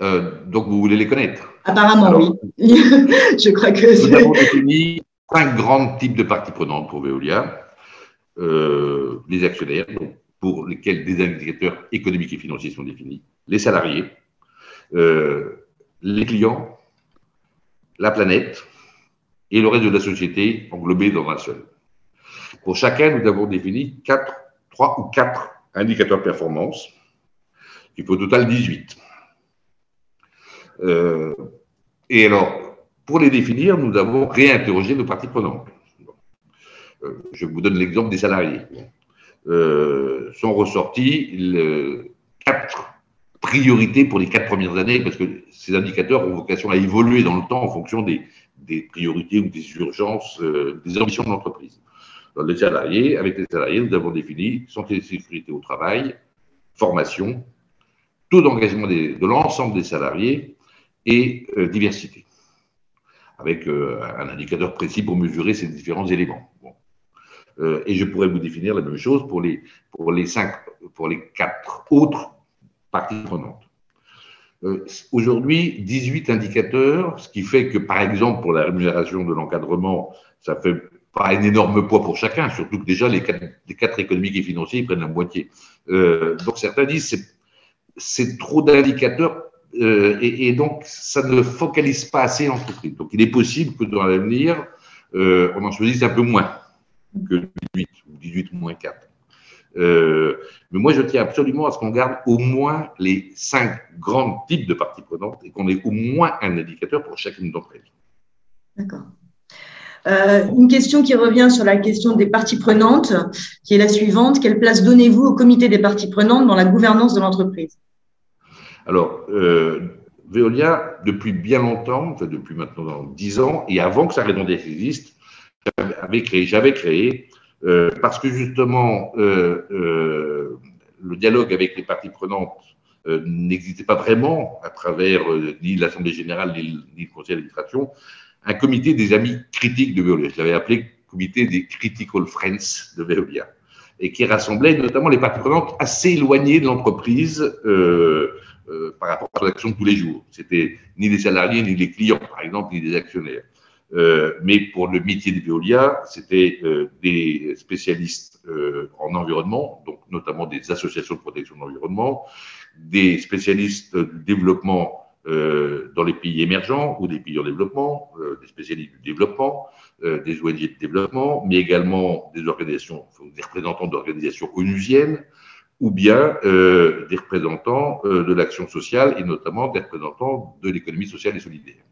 donc, vous voulez les connaître? Apparemment, oui. Je crois que Nous avons défini cinq grands types de parties prenantes pour Veolia. Euh, les actionnaires, pour lesquels des indicateurs économiques et financiers sont définis, les salariés, euh, les clients, la planète et le reste de la société englobé dans un seul. Pour chacun, nous avons défini quatre, trois ou quatre indicateurs performance, qui faut au total 18. Euh, et alors, pour les définir, nous avons réinterrogé nos parties prenantes. Euh, je vous donne l'exemple des salariés. Euh, sont ressortis quatre priorités pour les quatre premières années, parce que ces indicateurs ont vocation à évoluer dans le temps en fonction des, priorités ou des urgences, des ambitions de l'entreprise. Les salariés, avec les salariés, nous avons défini santé et sécurité au travail, formation, taux d'engagement de l'ensemble des salariés et euh, diversité, avec euh, un indicateur précis pour mesurer ces différents éléments. Euh, et je pourrais vous définir la même chose pour les quatre autres parties prenantes. Aujourd'hui, 18 indicateurs, ce qui fait que, par exemple, pour la rémunération de l'encadrement, ça fait pas un énorme poids pour chacun, surtout que déjà les quatre, économiques et financiers prennent la moitié. donc certains disent c'est c'est trop d'indicateurs euh, et, donc, ça ne focalise pas assez l'entreprise. Donc, il est possible que dans l'avenir, euh, on en choisisse un peu moins que 18 ou 18 moins 4. Euh, mais moi, je tiens absolument à ce qu'on garde au moins les cinq grands types de parties prenantes et qu'on ait au moins un indicateur pour chacune d'entre elles. D'accord. une question qui revient sur la question des parties prenantes, qui est la suivante. Quelle place donnez-vous au comité des parties prenantes dans la gouvernance de l'entreprise? Alors, euh, Veolia, depuis bien longtemps, depuis maintenant 10 ans, et avant que sa raison existe, j'avais créé, j'avais créé euh, parce que justement, euh, euh, le dialogue avec les parties prenantes n'existait pas vraiment à travers ni l'Assemblée générale ni, le Conseil d'administration, un comité des amis critiques de Veolia. Je l'avais appelé comité des Critical Friends de Veolia, et qui rassemblait notamment les parties prenantes assez éloignées de l'entreprise. Par rapport à l'action de tous les jours. C'était ni les salariés, ni les clients, par exemple, ni les actionnaires. Euh, mais pour le métier de Veolia, c'était euh, des spécialistes euh, en environnement, donc notamment des associations de protection de l'environnement, des spécialistes du développement euh, dans les pays émergents ou des pays en développement, des spécialistes du développement, des ONG de développement, mais également des organisations, des représentants d'organisations onusiennes, ou bien euh, des représentants euh, de l'action sociale et notamment des représentants de l'économie sociale et solidaire,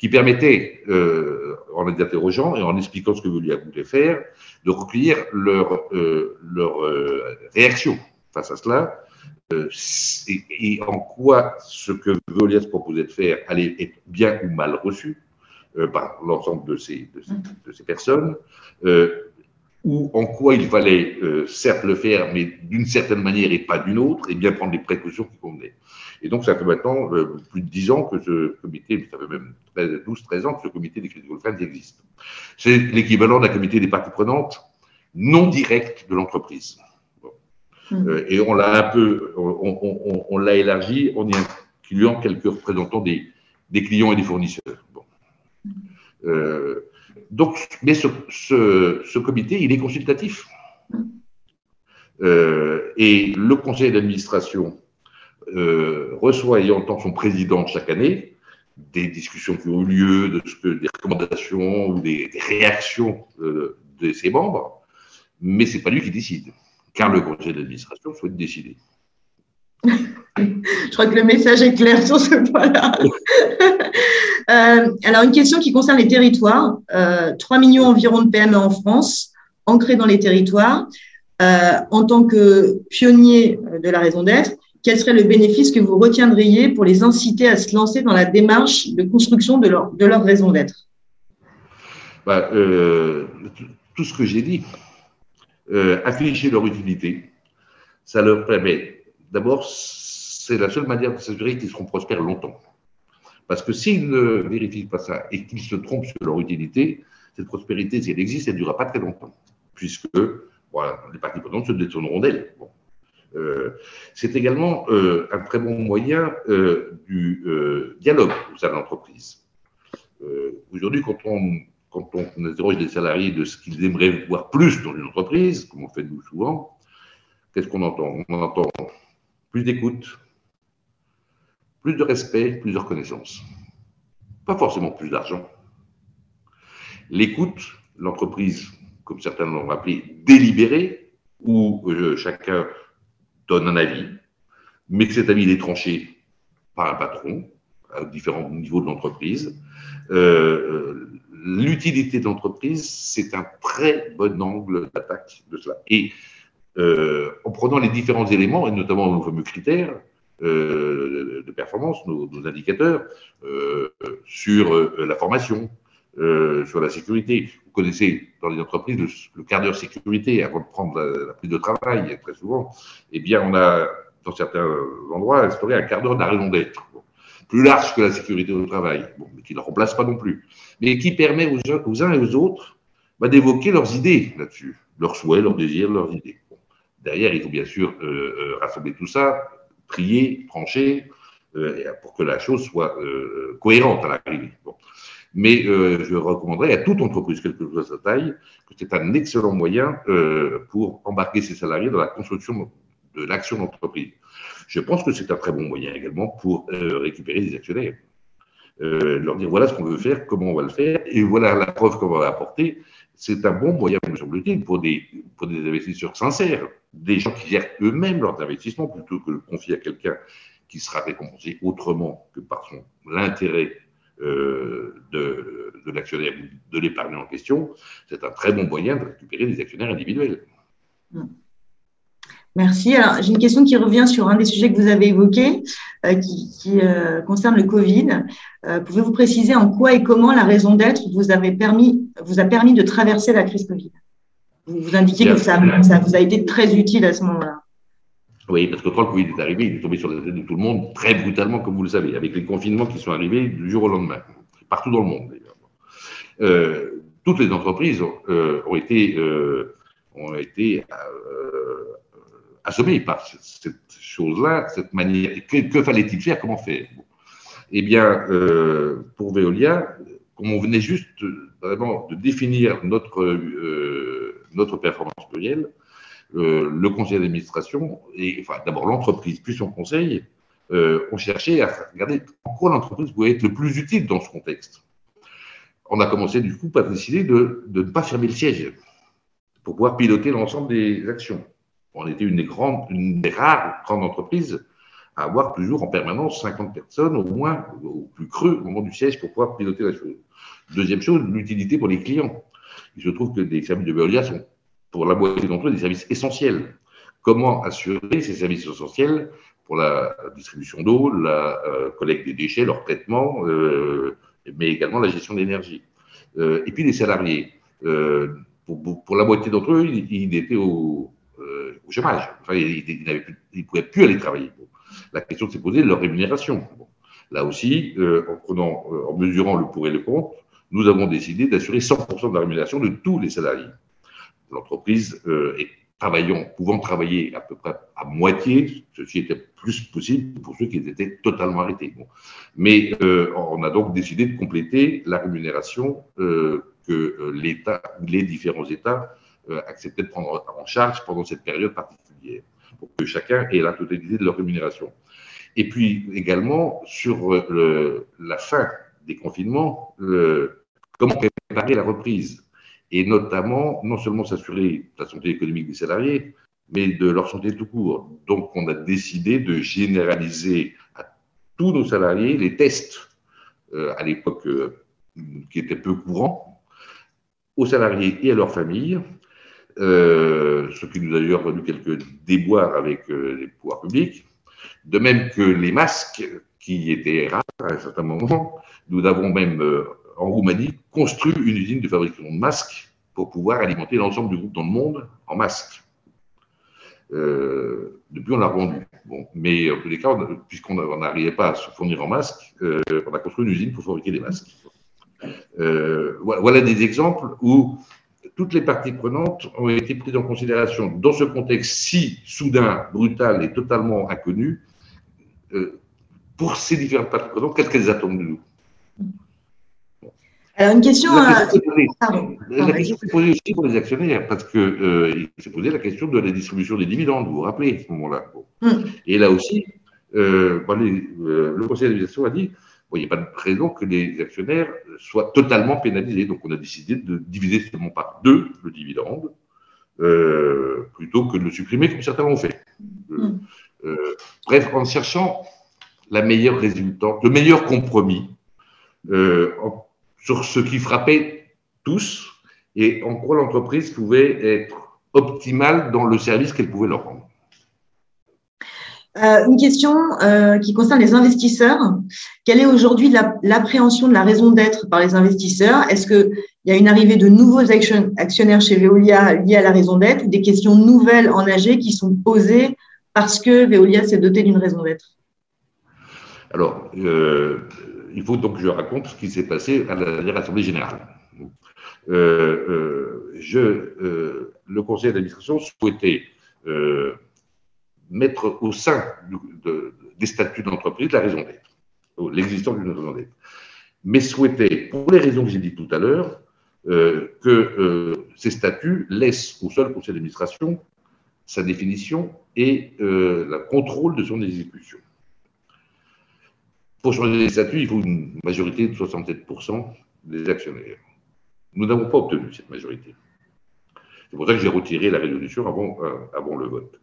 qui permettaient, euh, en les interrogeant et en expliquant ce que Veolia voulait faire, de recueillir leur, euh, leur euh, réaction face à cela et, et, en quoi ce que Veolia se proposait de faire allait être bien ou mal reçu par l'ensemble de ces, de ces, de ces personnes ou en quoi il fallait euh, certes le faire, mais d'une certaine manière et pas d'une autre, et bien prendre les précautions qui convenaient. Et donc, ça fait maintenant euh, plus de 10 ans que ce comité, ça fait même 12-13 ans que ce comité des critical friends existe. C'est l'équivalent d'un comité des parties prenantes non direct de l'entreprise. Mmh. Euh, et on l'a un peu, on, on, on l'a élargi en y incluant quelques représentants des, des clients et des fournisseurs. Bon. Euh, donc, mais ce, ce, ce, comité, il est consultatif. Euh, et le conseil d'administration euh, reçoit et entend son président chaque année, des discussions qui ont eu lieu, de ce que, des recommandations ou des, des réactions euh, de ses membres, mais c'est pas lui qui décide, car le conseil d'administration souhaite décider. Je crois que le message est clair sur ce point-là. euh, alors, une question qui concerne les territoires. Euh, 3 millions environ de PME en France, ancrés dans les territoires. en tant que pionnier de la raison d'être, quel serait le bénéfice que vous retiendriez pour les inciter à se lancer dans la démarche de construction de leur, de leur raison d'être? Bah, Tout ce que j'ai dit, afficher leur utilité, ça leur permet, d'abord, c'est la seule manière de s'assurer qu'ils seront prospères longtemps. Parce que s'ils ne vérifient pas ça et qu'ils se trompent sur leur utilité, cette prospérité, si elle existe, elle ne durera pas très longtemps, puisque les parties prenantes se détourneront d'elle. Euh, c'est également euh, un très bon moyen euh, du dialogue au sein de l'entreprise. Aujourd'hui, quand on, quand on interroge les salariés de ce qu'ils aimeraient voir plus dans une entreprise, comme on fait nous souvent, qu'est-ce qu'on entend? On entend plus d'écoute, plus de respect, plus de reconnaissance. Pas forcément plus d'argent. L'écoute, l'entreprise, comme certains l'ont rappelé, délibérée, où euh, chacun donne un avis, mais que cet avis est tranché par un patron à différents niveaux de l'entreprise. Euh, euh, l'utilité de l'entreprise, c'est un très bon angle d'attaque de cela. Et en prenant les différents éléments, et notamment nos fameux critères, de performance, nos, indicateurs, euh, sur euh, la formation, sur la sécurité. Vous connaissez dans les entreprises le, quart d'heure sécurité avant de prendre la, prise de travail, très souvent. Eh bien, on a, dans certains endroits, instauré un quart d'heure de raison d'être. Plus large que la sécurité au travail, mais qui ne remplace pas non plus. Mais qui permet aux, uns et aux autres bah, d'évoquer leurs idées là-dessus, leurs souhaits, leurs désirs, leurs idées. Derrière, il faut bien sûr rassembler tout ça trier, trancher, euh, pour que la chose soit euh, cohérente à l'arrivée. Mais euh, je recommanderais à toute entreprise, quelle que soit sa taille, que c'est un excellent moyen pour embarquer ses salariés dans la construction de l'action d'entreprise. Je pense que c'est un très bon moyen également pour récupérer des actionnaires. leur dire voilà ce qu'on veut faire, comment on va le faire, et voilà la preuve qu'on va apporter. C'est un bon moyen, me semble-t-il, pour des, pour des investisseurs sincères des gens qui gèrent eux-mêmes leurs investissements plutôt que de confier à quelqu'un qui sera récompensé autrement que par l'intérêt euh, de, de l'actionnaire de l'épargnant en question, c'est un très bon moyen de récupérer des actionnaires individuels. Hmm. Merci. Alors, j'ai une question qui revient sur un des sujets que vous avez évoqués, euh, qui, euh, concerne le Covid. Pouvez-vous préciser en quoi et comment la raison d'être vous, avait permis, vous a permis de traverser la crise Covid? Vous, vous indiquez que ça, vous a été très utile à ce moment-là. Oui, parce que quand le Covid est arrivé, il est tombé sur la tête de tout le monde très brutalement, comme vous le savez, avec les confinements qui sont arrivés du jour au lendemain, partout dans le monde d'ailleurs. Euh, toutes les entreprises euh, ont été, euh, ont été assommées par cette, chose-là, cette manière. Que, fallait-il faire Comment faire? Eh bien, pour Veolia, comme on venait juste vraiment de définir notre notre performance plurielle, euh, le conseil d'administration, et enfin, d'abord l'entreprise, puis son conseil, euh, ont cherché à regarder en quoi l'entreprise pouvait être le plus utile dans ce contexte. On a commencé du coup par décider de, de ne pas fermer le siège pour pouvoir piloter l'ensemble des actions. On était une des, rares grandes entreprises à avoir toujours en permanence 50 personnes au moins, au plus creux, au moment du siège pour pouvoir piloter la chose. Deuxième chose, l'utilité pour les clients. Il se trouve que les services de Veolia sont, pour la moitié d'entre eux, des services essentiels. Comment assurer ces services essentiels pour la distribution d'eau, la euh, collecte des déchets, leur traitement, euh, mais également la gestion de l'énergie. Euh, et puis les salariés. Pour, la moitié d'entre eux, ils, étaient au, chômage. Enfin, ils ne pouvaient plus aller travailler. La question s'est posée de leur rémunération. Là aussi, en, prenant, en mesurant le pour et le contre, nous avons décidé d'assurer 100% de la rémunération de tous les salariés. L'entreprise euh, est travaillant, pouvant travailler à peu près à moitié, ceci était plus possible pour ceux qui étaient totalement arrêtés. Mais euh, on a donc décidé de compléter la rémunération euh, que l'État, les différents États acceptaient de prendre en charge pendant cette période particulière, pour que chacun ait la totalité de leur rémunération. Et puis également, sur la fin des confinements, Comment préparer la reprise Et notamment, non seulement s'assurer de la santé économique des salariés, mais de leur santé tout court. Donc, on a décidé de généraliser à tous nos salariés les tests, euh, à l'époque euh, qui étaient peu courants, aux salariés et à leurs familles, ce qui nous a d'ailleurs valu quelques déboires avec les pouvoirs publics. De même que les masques, qui étaient rares à un certain moment, nous avons même, en Roumanie, construit une usine de fabrication de masques pour pouvoir alimenter l'ensemble du groupe dans le monde en masques. Euh, depuis, on l'a rendu. Bon, mais en tous les cas, puisqu'on n'arrivait pas à se fournir en masques, euh, on a construit une usine pour fabriquer des masques. Euh, voilà, des exemples où toutes les parties prenantes ont été prises en considération dans ce contexte si soudain, brutal et totalement inconnu, pour ces différentes parties prenantes, qu'est-ce qu'elles attendent de nous? Alors, une question. La question, s'est posée aussi pour les actionnaires, parce qu'il euh, s'est posé la question de la distribution des dividendes, vous vous rappelez, à ce moment-là. Hmm. Et là aussi, euh, euh, le conseil d'administration a dit il n'y a pas de raison que les actionnaires soient totalement pénalisés. Donc, on a décidé de diviser seulement par deux le dividende, plutôt que de le supprimer comme certains l'ont fait. Hmm. bref, en cherchant la meilleure résultante, le meilleur compromis, en sur ce qui frappait tous et en quoi l'entreprise pouvait être optimale dans le service qu'elle pouvait leur rendre. Euh, une question euh, qui concerne les investisseurs. Quelle est aujourd'hui l'appréhension de la raison d'être par les investisseurs? Est-ce qu'il y a une arrivée de nouveaux actionnaires chez Veolia liés à la raison d'être ou des questions nouvelles en AG qui sont posées parce que Veolia s'est doté d'une raison d'être? Alors, euh, il faut donc que je raconte ce qui s'est passé à l'Assemblée générale. Euh, euh, je, le conseil d'administration souhaitait mettre au sein des statuts d'entreprise la raison d'être, l'existence d'une raison d'être, mais souhaitait, pour les raisons que j'ai dites tout à l'heure, que ces statuts laissent au seul conseil d'administration sa définition et le contrôle de son exécution. Pour changer les statuts, il faut une majorité de 67% des actionnaires. Nous n'avons pas obtenu cette majorité. C'est pour ça que j'ai retiré la résolution euh, avant le vote.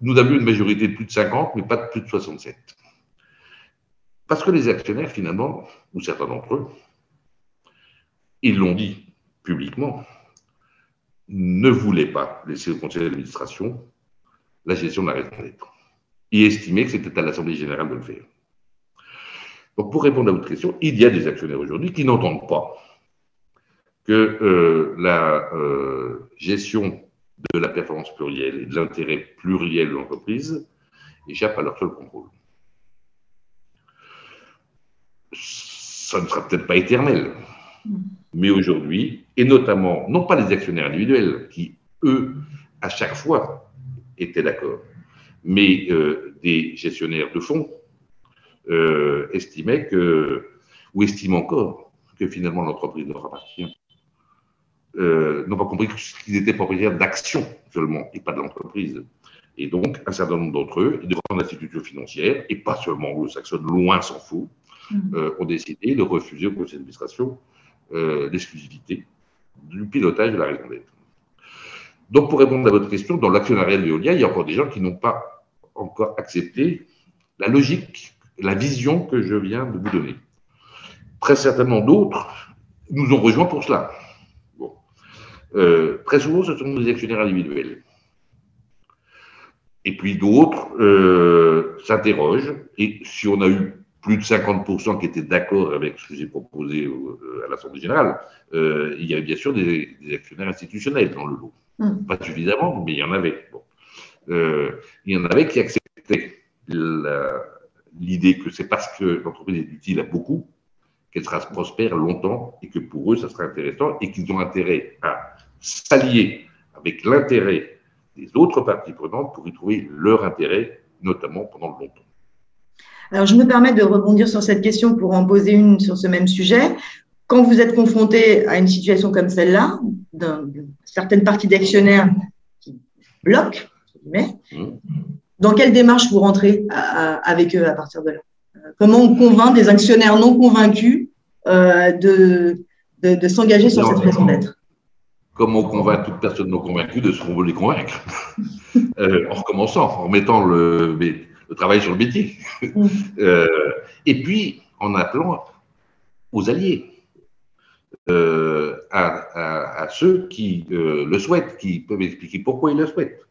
Nous avions une majorité de plus de 50, mais pas de plus de 67. Parce que les actionnaires, finalement, ou certains d'entre eux, ils l'ont dit publiquement, ne voulaient pas laisser au conseil d'administration la gestion de la raison d'être. Ils estimaient que c'était à l'Assemblée générale de le faire. Donc, pour répondre à votre question, il y a des actionnaires aujourd'hui qui n'entendent pas que euh, la euh, gestion de la performance plurielle et de l'intérêt pluriel de l'entreprise échappe à leur seul contrôle. Ça ne sera peut-être pas éternel, mais aujourd'hui, et notamment, non pas les actionnaires individuels, qui, eux, à chaque fois, étaient d'accord, mais euh, des gestionnaires de fonds euh, estimait que, ou estime encore, que finalement l'entreprise leur appartient. Euh, n'ont pas compris qu'ils étaient propriétaires d'actions seulement et pas de l'entreprise. Et donc, un certain nombre d'entre eux, de grandes institutions financières, et pas seulement anglo-saxonnes, loin s'en fout, mmh. euh, ont décidé de refuser au conseil d'administration euh, l'exclusivité du pilotage de la raison d'être. Donc, pour répondre à votre question, dans l'actionnariat de Veolia, il y a encore des gens qui n'ont pas encore accepté la logique la vision que je viens de vous donner. Très certainement d'autres nous ont rejoints pour cela. Euh, très souvent, ce sont des actionnaires individuels. Et puis d'autres euh, s'interrogent, et si on a eu plus de 50% qui étaient d'accord avec ce que j'ai proposé euh, à l'Assemblée générale, il y avait bien sûr des, actionnaires institutionnels dans le lot. Hum. Pas suffisamment, mais il y en avait. il y en avait qui acceptaient l'idée que c'est parce que l'entreprise est utile à beaucoup qu'elle sera prospère longtemps et que pour eux, ça sera intéressant et qu'ils ont intérêt à s'allier avec l'intérêt des autres parties prenantes pour y trouver leur intérêt, notamment pendant le long terme. Alors, je me permets de rebondir sur cette question pour en poser une sur ce même sujet. Quand vous êtes confronté à une situation comme celle-là, certaines parties d'actionnaires qui bloquent, mais, mmh dans quelle démarche vous rentrez avec eux à partir de là? Comment on convainc des actionnaires non convaincus euh, de, de, s'engager sur cette raison d'être? Comment on convainc toute personne non convaincue de ce qu'on veut les convaincre euh, En recommençant, en remettant le, le travail sur le métier. Mm. Euh, et puis, en appelant aux alliés. à, ceux qui le souhaitent, qui peuvent expliquer pourquoi ils le souhaitent.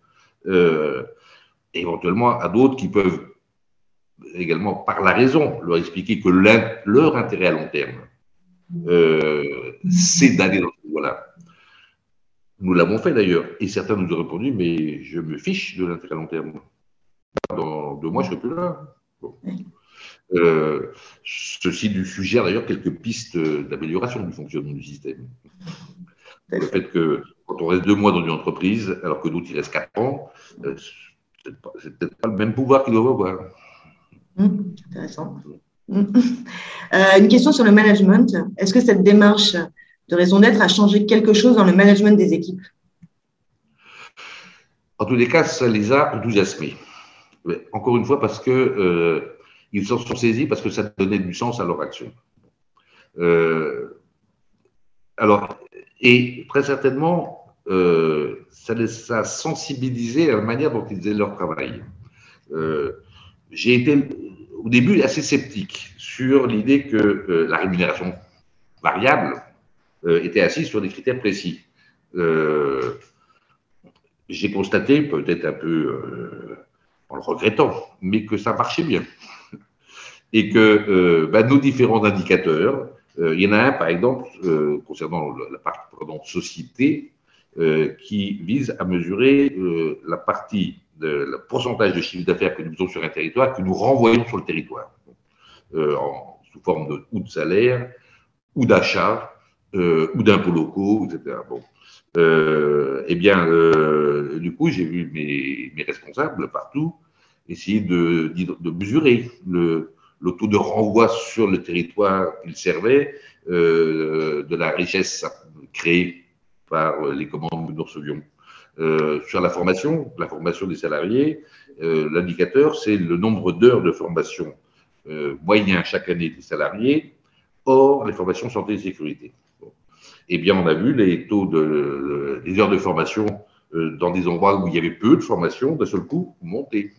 éventuellement à d'autres qui peuvent également par la raison leur expliquer que leur intérêt à long terme, c'est d'aller dans ce voie-là. Nous l'avons fait d'ailleurs, et certains nous ont répondu, mais je me fiche de l'intérêt à long terme. Dans deux mois, je ne serai plus là. Euh, ceci nous suggère d'ailleurs quelques pistes d'amélioration du fonctionnement du système. Le fait que quand on reste deux mois dans une entreprise, alors que d'autres y restent quatre ans, euh, c'est peut-être pas le même pouvoir qu'ils doivent avoir. Hum, intéressant. Hum. Euh, une question sur le management. Est-ce que cette démarche de raison d'être a changé quelque chose dans le management des équipes En tous les cas, ça les a enthousiasmés. Encore une fois, parce que euh, ils s'en sont saisis parce que ça donnait du sens à leur action. Euh, alors, et très certainement, euh, ça a sensibilisés à la manière dont ils faisaient leur travail. J'ai été au début assez sceptique sur l'idée que la rémunération variable euh, était assis sur des critères précis. Euh, j'ai constaté, peut-être un peu euh, en le regrettant, mais que ça marchait bien. Et que bah, nos différents indicateurs, il y en a un, par exemple, concernant la partie société, qui vise à mesurer la partie, le pourcentage de chiffre d'affaires que nous faisons sur un territoire que nous renvoyons sur le territoire, sous forme de, ou de salaire ou d'achat euh, ou d'impôts locaux, etc. Bon. Euh, eh bien, euh, du coup, j'ai vu mes, responsables partout essayer de, mesurer le, le, taux de renvoi sur le territoire qu'ils servaient de la richesse créée par les commandes que nous recevions. sur la formation, la formation des salariés, l'indicateur, c'est le nombre d'heures de formation moyen chaque année des salariés, hors les formations santé et sécurité eh bien, on a vu les taux de, les heures de formation euh, dans des endroits où il y avait peu de formation, d'un seul coup, monter.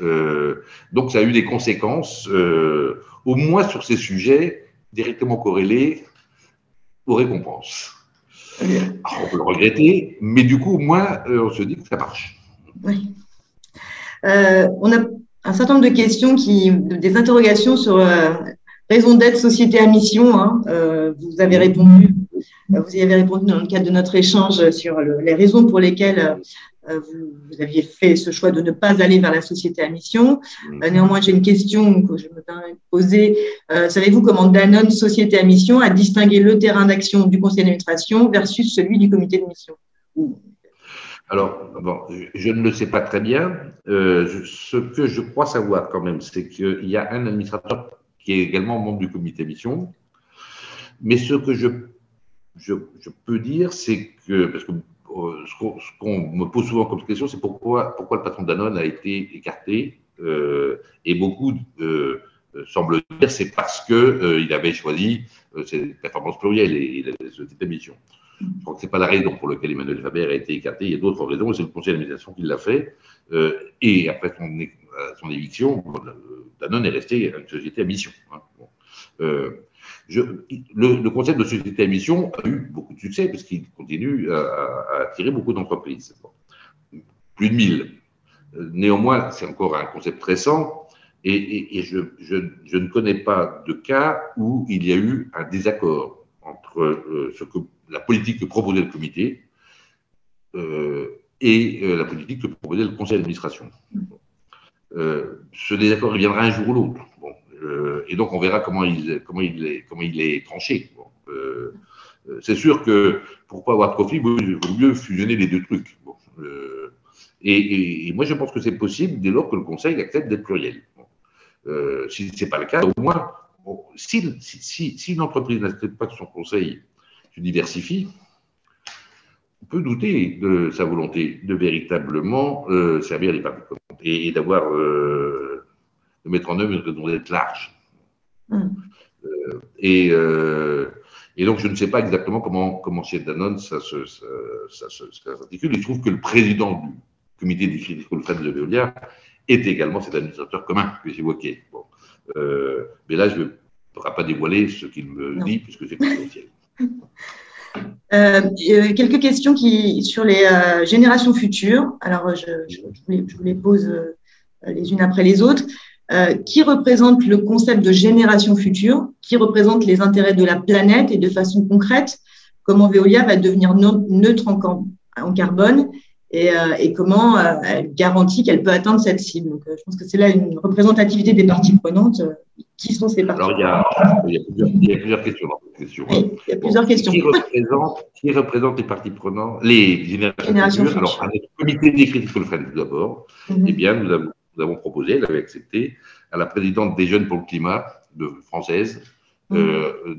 Euh, donc, ça a eu des conséquences, euh, au moins sur ces sujets, directement corrélés aux récompenses. Alors, on peut le regretter, mais du coup, au moins, on se dit que ça marche. Oui. on a un certain nombre de questions, qui, des interrogations sur raison d'être société à mission. Hein. vous avez répondu euh, vous y avez répondu dans le cadre de notre échange sur les raisons pour lesquelles euh, vous, aviez fait ce choix de ne pas aller vers la société à mission. Euh, néanmoins, j'ai une question que je me permets de poser. Savez-vous comment Danone, société à mission, a distingué le terrain d'action du conseil d'administration versus celui du comité de mission? Alors, bon, je ne le sais pas très bien. ce que je crois savoir quand même, c'est qu'il y a un administrateur qui est également membre du comité mission. Mais ce que je peux dire, c'est que, parce que euh, ce qu'on me pose souvent comme question, c'est pourquoi, pourquoi le patron Danone a été écarté. Euh, et beaucoup euh, semblent dire c'est parce qu'il avait choisi ses performances plurielles et, cette émission. Je crois que ce n'est pas la raison pour laquelle Emmanuel Faber a été écarté. Il y a d'autres raisons, et c'est le conseil d'administration qui l'a fait. et après son, éviction, Danone est resté une société à mission. Hein. le, concept de société à mission a eu beaucoup de succès puisqu'il continue à, attirer beaucoup d'entreprises. Plus de 1000. Néanmoins, c'est encore un concept récent et, je, ne connais pas de cas où il y a eu un désaccord entre euh, ce que, la politique que proposait le comité euh, et euh, la politique que proposait le conseil d'administration. Ce désaccord viendra un jour ou l'autre. Euh, et donc, on verra comment il, il, est, il tranché. Euh, euh, c'est sûr que pour pas avoir de conflit, il vaut mieux fusionner les deux trucs. et, moi, je pense que c'est possible dès lors que le Conseil accepte d'être pluriel. si ce n'est pas le cas, au moins, si, une entreprise n'accepte pas que son Conseil se diversifie, on peut douter de sa volonté de véritablement servir les parties et, et d'avoir de mettre en œuvre une raison d'être large. Hmm. Euh, et, euh, et, donc, je ne sais pas exactement comment, comment chez Danone ça s'articule. Il se trouve que le président du comité des critiques Fred de Veolia est également cet administrateur commun que j'évoquais. Bon. Euh, mais là, je ne pourrai pas dévoiler ce qu'il me dit puisque c'est confidentiel. Euh, euh, quelques questions sur les euh, générations futures. Alors, je, vous les, pose les unes après les autres. qui représente le concept de génération future? Qui représente les intérêts de la planète et de façon concrète? Comment Veolia va devenir neutre en carbone? Et, et, comment elle garantit qu'elle peut atteindre cette cible. Donc, je pense que c'est là une représentativité des parties prenantes. Qui sont ces parties Alors, il y a, il y a, plusieurs, il y a plusieurs questions il y a plusieurs questions. Qui représente, qui représente les parties prenantes, les générations, futures Alors, à notre comité des Critical Friends d'abord, mm eh bien, nous avons, nous avons, proposé, elle avait accepté, à la présidente des Jeunes pour le Climat de, française mm euh.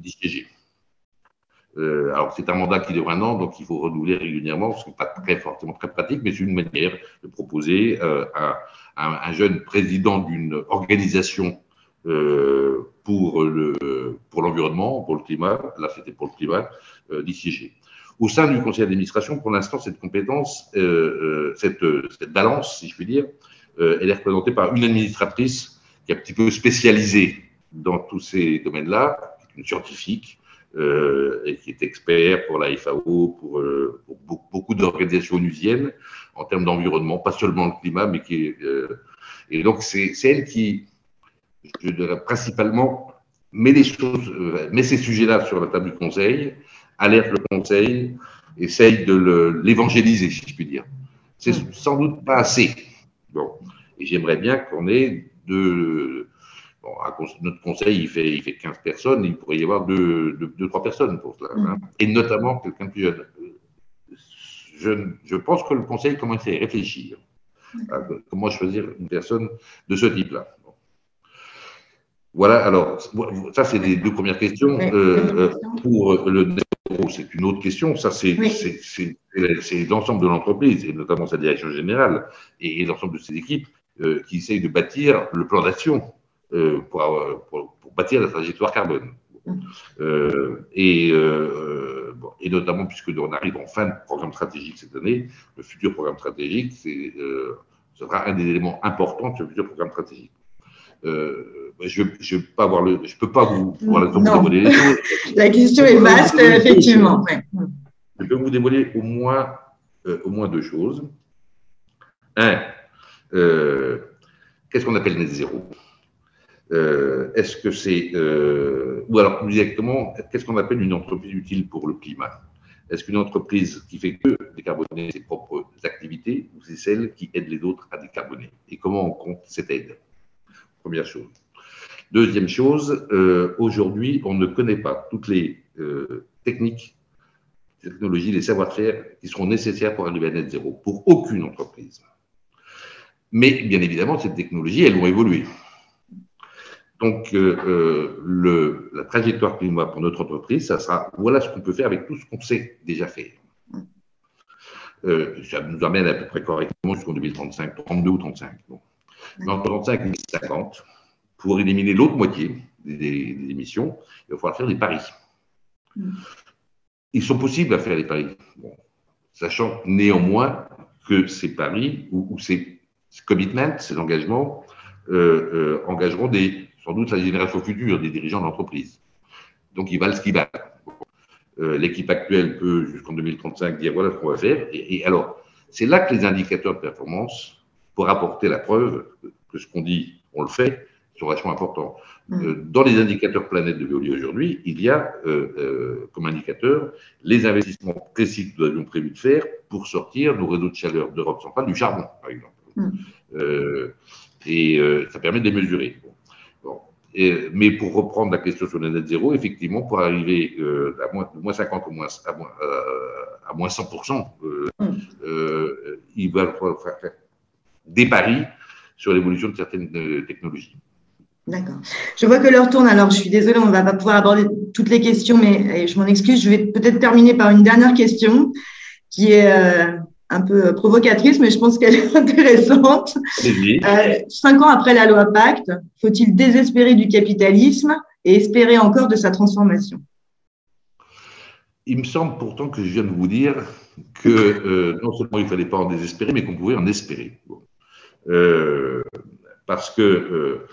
Euh, alors, c'est un mandat qui dure un an, donc il faut renouveler régulièrement, ce n'est pas très forcément très pratique, mais c'est une manière de proposer euh, à, à, un jeune président d'une organisation euh, pour l'environnement, le, pour, pour le climat, là c'était pour le climat, euh, d'ICG. Au sein du conseil d'administration, pour l'instant, cette compétence, euh, euh, cette, cette, balance, si je puis dire, elle est représentée par une administratrice qui est un petit peu spécialisée dans tous ces domaines-là, une scientifique, euh, et qui est expert pour la FAO, pour, euh, pour beaucoup d'organisations onusiennes en termes d'environnement, pas seulement le climat, mais qui est, euh, et donc c'est elle qui, je dirais principalement, met, les choses, met ces sujets-là sur la table du Conseil, alerte le Conseil, essaye de l'évangéliser, si je puis dire. C'est sans doute pas assez. Bon. Et j'aimerais bien qu'on ait deux. Bon, notre conseil, il fait, il fait 15 personnes, il pourrait y avoir deux, deux, trois personnes pour cela. Hein. Mm. Et notamment quelqu'un de plus jeune. Je, je, pense que le conseil commence à y réfléchir. À comment choisir une personne de ce type-là. Voilà, alors, ça, c'est les deux premières questions. Euh, euh, pour le c'est une autre question. Ça, c'est l'ensemble de l'entreprise, et notamment sa direction générale, et, l'ensemble de ses équipes, euh, qui essayent de bâtir le plan d'action pour, pour, bâtir la trajectoire carbone. et, et notamment, puisque on arrive en fin de programme stratégique cette année, le futur programme stratégique, sera un des éléments importants de ce futur programme stratégique. Euh, je ne peux pas avoir le, je peux pas vous, les choses. La question est vaste, effectivement. Je peux vous dévoiler au moins, euh, au moins deux choses. Un, euh, qu'est-ce qu'on appelle net zéro? Est-ce que c'est, ou alors plus exactement, qu'est-ce qu'on appelle une entreprise utile pour le climat? Est-ce qu'une entreprise qui fait que décarboner ses propres activités ou c'est celle qui aide les autres à décarboner? Et comment on compte cette aide? Première chose. Deuxième chose, euh, aujourd'hui, on ne connaît pas toutes les euh, techniques, technologies, les savoir-faire qui seront nécessaires pour arriver à net zéro, pour aucune entreprise. Mais bien évidemment, ces technologies, elles vont évoluer. Donc, euh, le, la trajectoire climat pour notre entreprise, ça sera voilà ce qu'on peut faire avec tout ce qu'on sait déjà faire. ça nous amène à peu près correctement jusqu'en 2035, 32 ou 35. Bon entre 35 et 2050, pour éliminer l'autre moitié des, émissions, il va falloir faire des paris. Ils sont possibles à faire des paris, sachant néanmoins que ces paris ou, ces, commitments, ces engagements, euh, euh, engageront des, sans doute la génération future des dirigeants d'entreprise. Donc ils valent ce qu'ils valent. Euh, l'équipe actuelle peut, jusqu'en 2035, dire voilà ce qu'on va faire. et alors, c'est là que les indicateurs de performance pour apporter la preuve que ce qu'on dit, on le fait, sont vachement importants. Mm. Euh, dans les indicateurs planète de Veolia aujourd'hui, il y a euh, comme indicateur les investissements précis que nous avions prévu de faire pour sortir nos réseaux de chaleur d'Europe centrale du charbon, par exemple. Mm. et ça permet de les mesurer. Mais pour reprendre la question sur le net zéro, effectivement, pour arriver à moins, moins 50 ou moins, à, moins, à moins 100%, mm. il va falloir faire des paris sur l'évolution de certaines euh, technologies. D'accord. Je vois que l'heure tourne, alors je suis désolée, on ne va pas pouvoir aborder toutes les questions, mais je m'en excuse. Je vais peut-être terminer par une dernière question qui est euh, un peu provocatrice, mais je pense qu'elle est intéressante. Euh, cinq ans après la loi Pacte, faut-il désespérer du capitalisme et espérer encore de sa transformation? Il me semble pourtant que je viens de vous dire que non seulement il ne fallait pas en désespérer, mais qu'on pouvait en espérer. Euh, parce que, euh,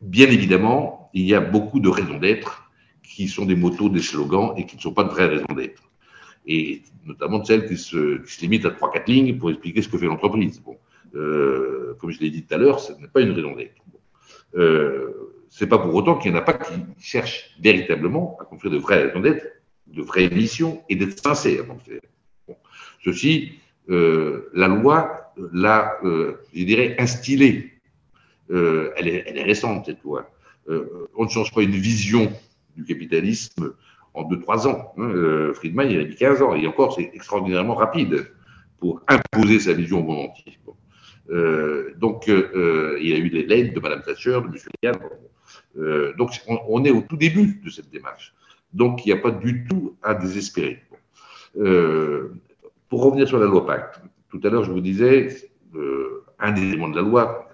bien évidemment, il y a beaucoup de raisons d'être qui sont des motos, des slogans et qui ne sont pas de vraies raisons d'être. Et notamment de celles qui se, limitent à 3-4 lignes pour expliquer ce que fait l'entreprise. Bon. Euh, comme je l'ai dit tout à l'heure, ce n'est pas une raison d'être. Bon. Euh, c'est pas pour autant qu'il n'y en a pas qui cherchent véritablement à construire de vraies raisons d'être, de vraies missions et d'être sincères. Ceci, euh, la loi l'a, je dirais, instillé. Euh, elle, est, elle, est, récente, cette loi. On ne change pas une vision du capitalisme en 2-3 ans. Hein. Friedman, il a mis 15 ans, et encore, c'est extraordinairement rapide pour imposer sa vision au monde entier. Euh, donc, euh, il y a eu l'aide de Mme Thatcher, de M. Reagan. Euh, donc, on, est au tout début de cette démarche. Donc, il n'y a pas du tout à désespérer. Pour revenir sur la loi Pacte, tout à l'heure, je vous disais, un des éléments de la loi,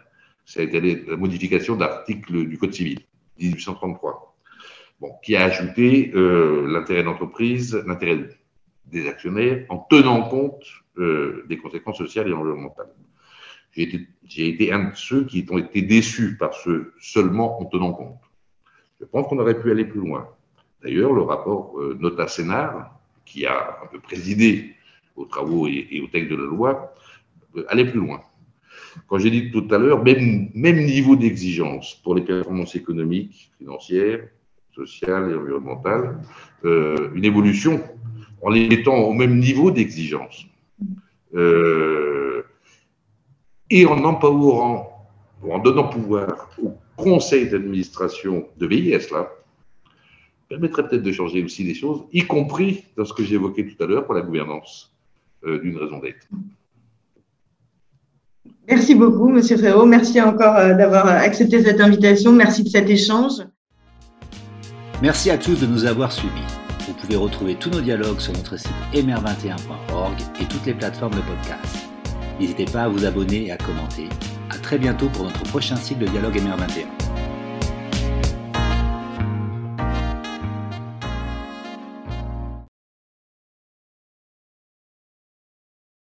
ça la modification d'articles du Code civil, 1833, qui a ajouté l'intérêt d'entreprise, l'intérêt des actionnaires, en tenant compte des conséquences sociales et environnementales. J'ai été, un de ceux qui ont été déçus par ce seulement en tenant compte. Je pense qu'on aurait pu aller plus loin. D'ailleurs, le rapport euh, Nota Sénard, qui a un peu présidé aux travaux et, et, au texte de la loi, euh, allait plus loin. Quand j'ai dit tout à l'heure, même niveau d'exigence pour les performances économiques, financières, sociales et environnementales, euh, une évolution en les mettant au même niveau d'exigence. Euh, et en empowerant, ou en donnant pouvoir au conseil d'administration de veiller à cela, permettrait peut-être de changer aussi les choses, y compris dans ce que évoqué tout à l'heure pour la gouvernance euh, d'une raison d'être. Merci beaucoup, Monsieur Ferraud. Merci encore d'avoir accepté cette invitation. Merci de cet échange. Merci à tous de nous avoir suivis. Vous pouvez retrouver tous nos dialogues sur notre site mr21.org et toutes les plateformes de podcast. N'hésitez pas à vous abonner et à commenter. À très bientôt pour notre prochain cycle de dialogue MR21.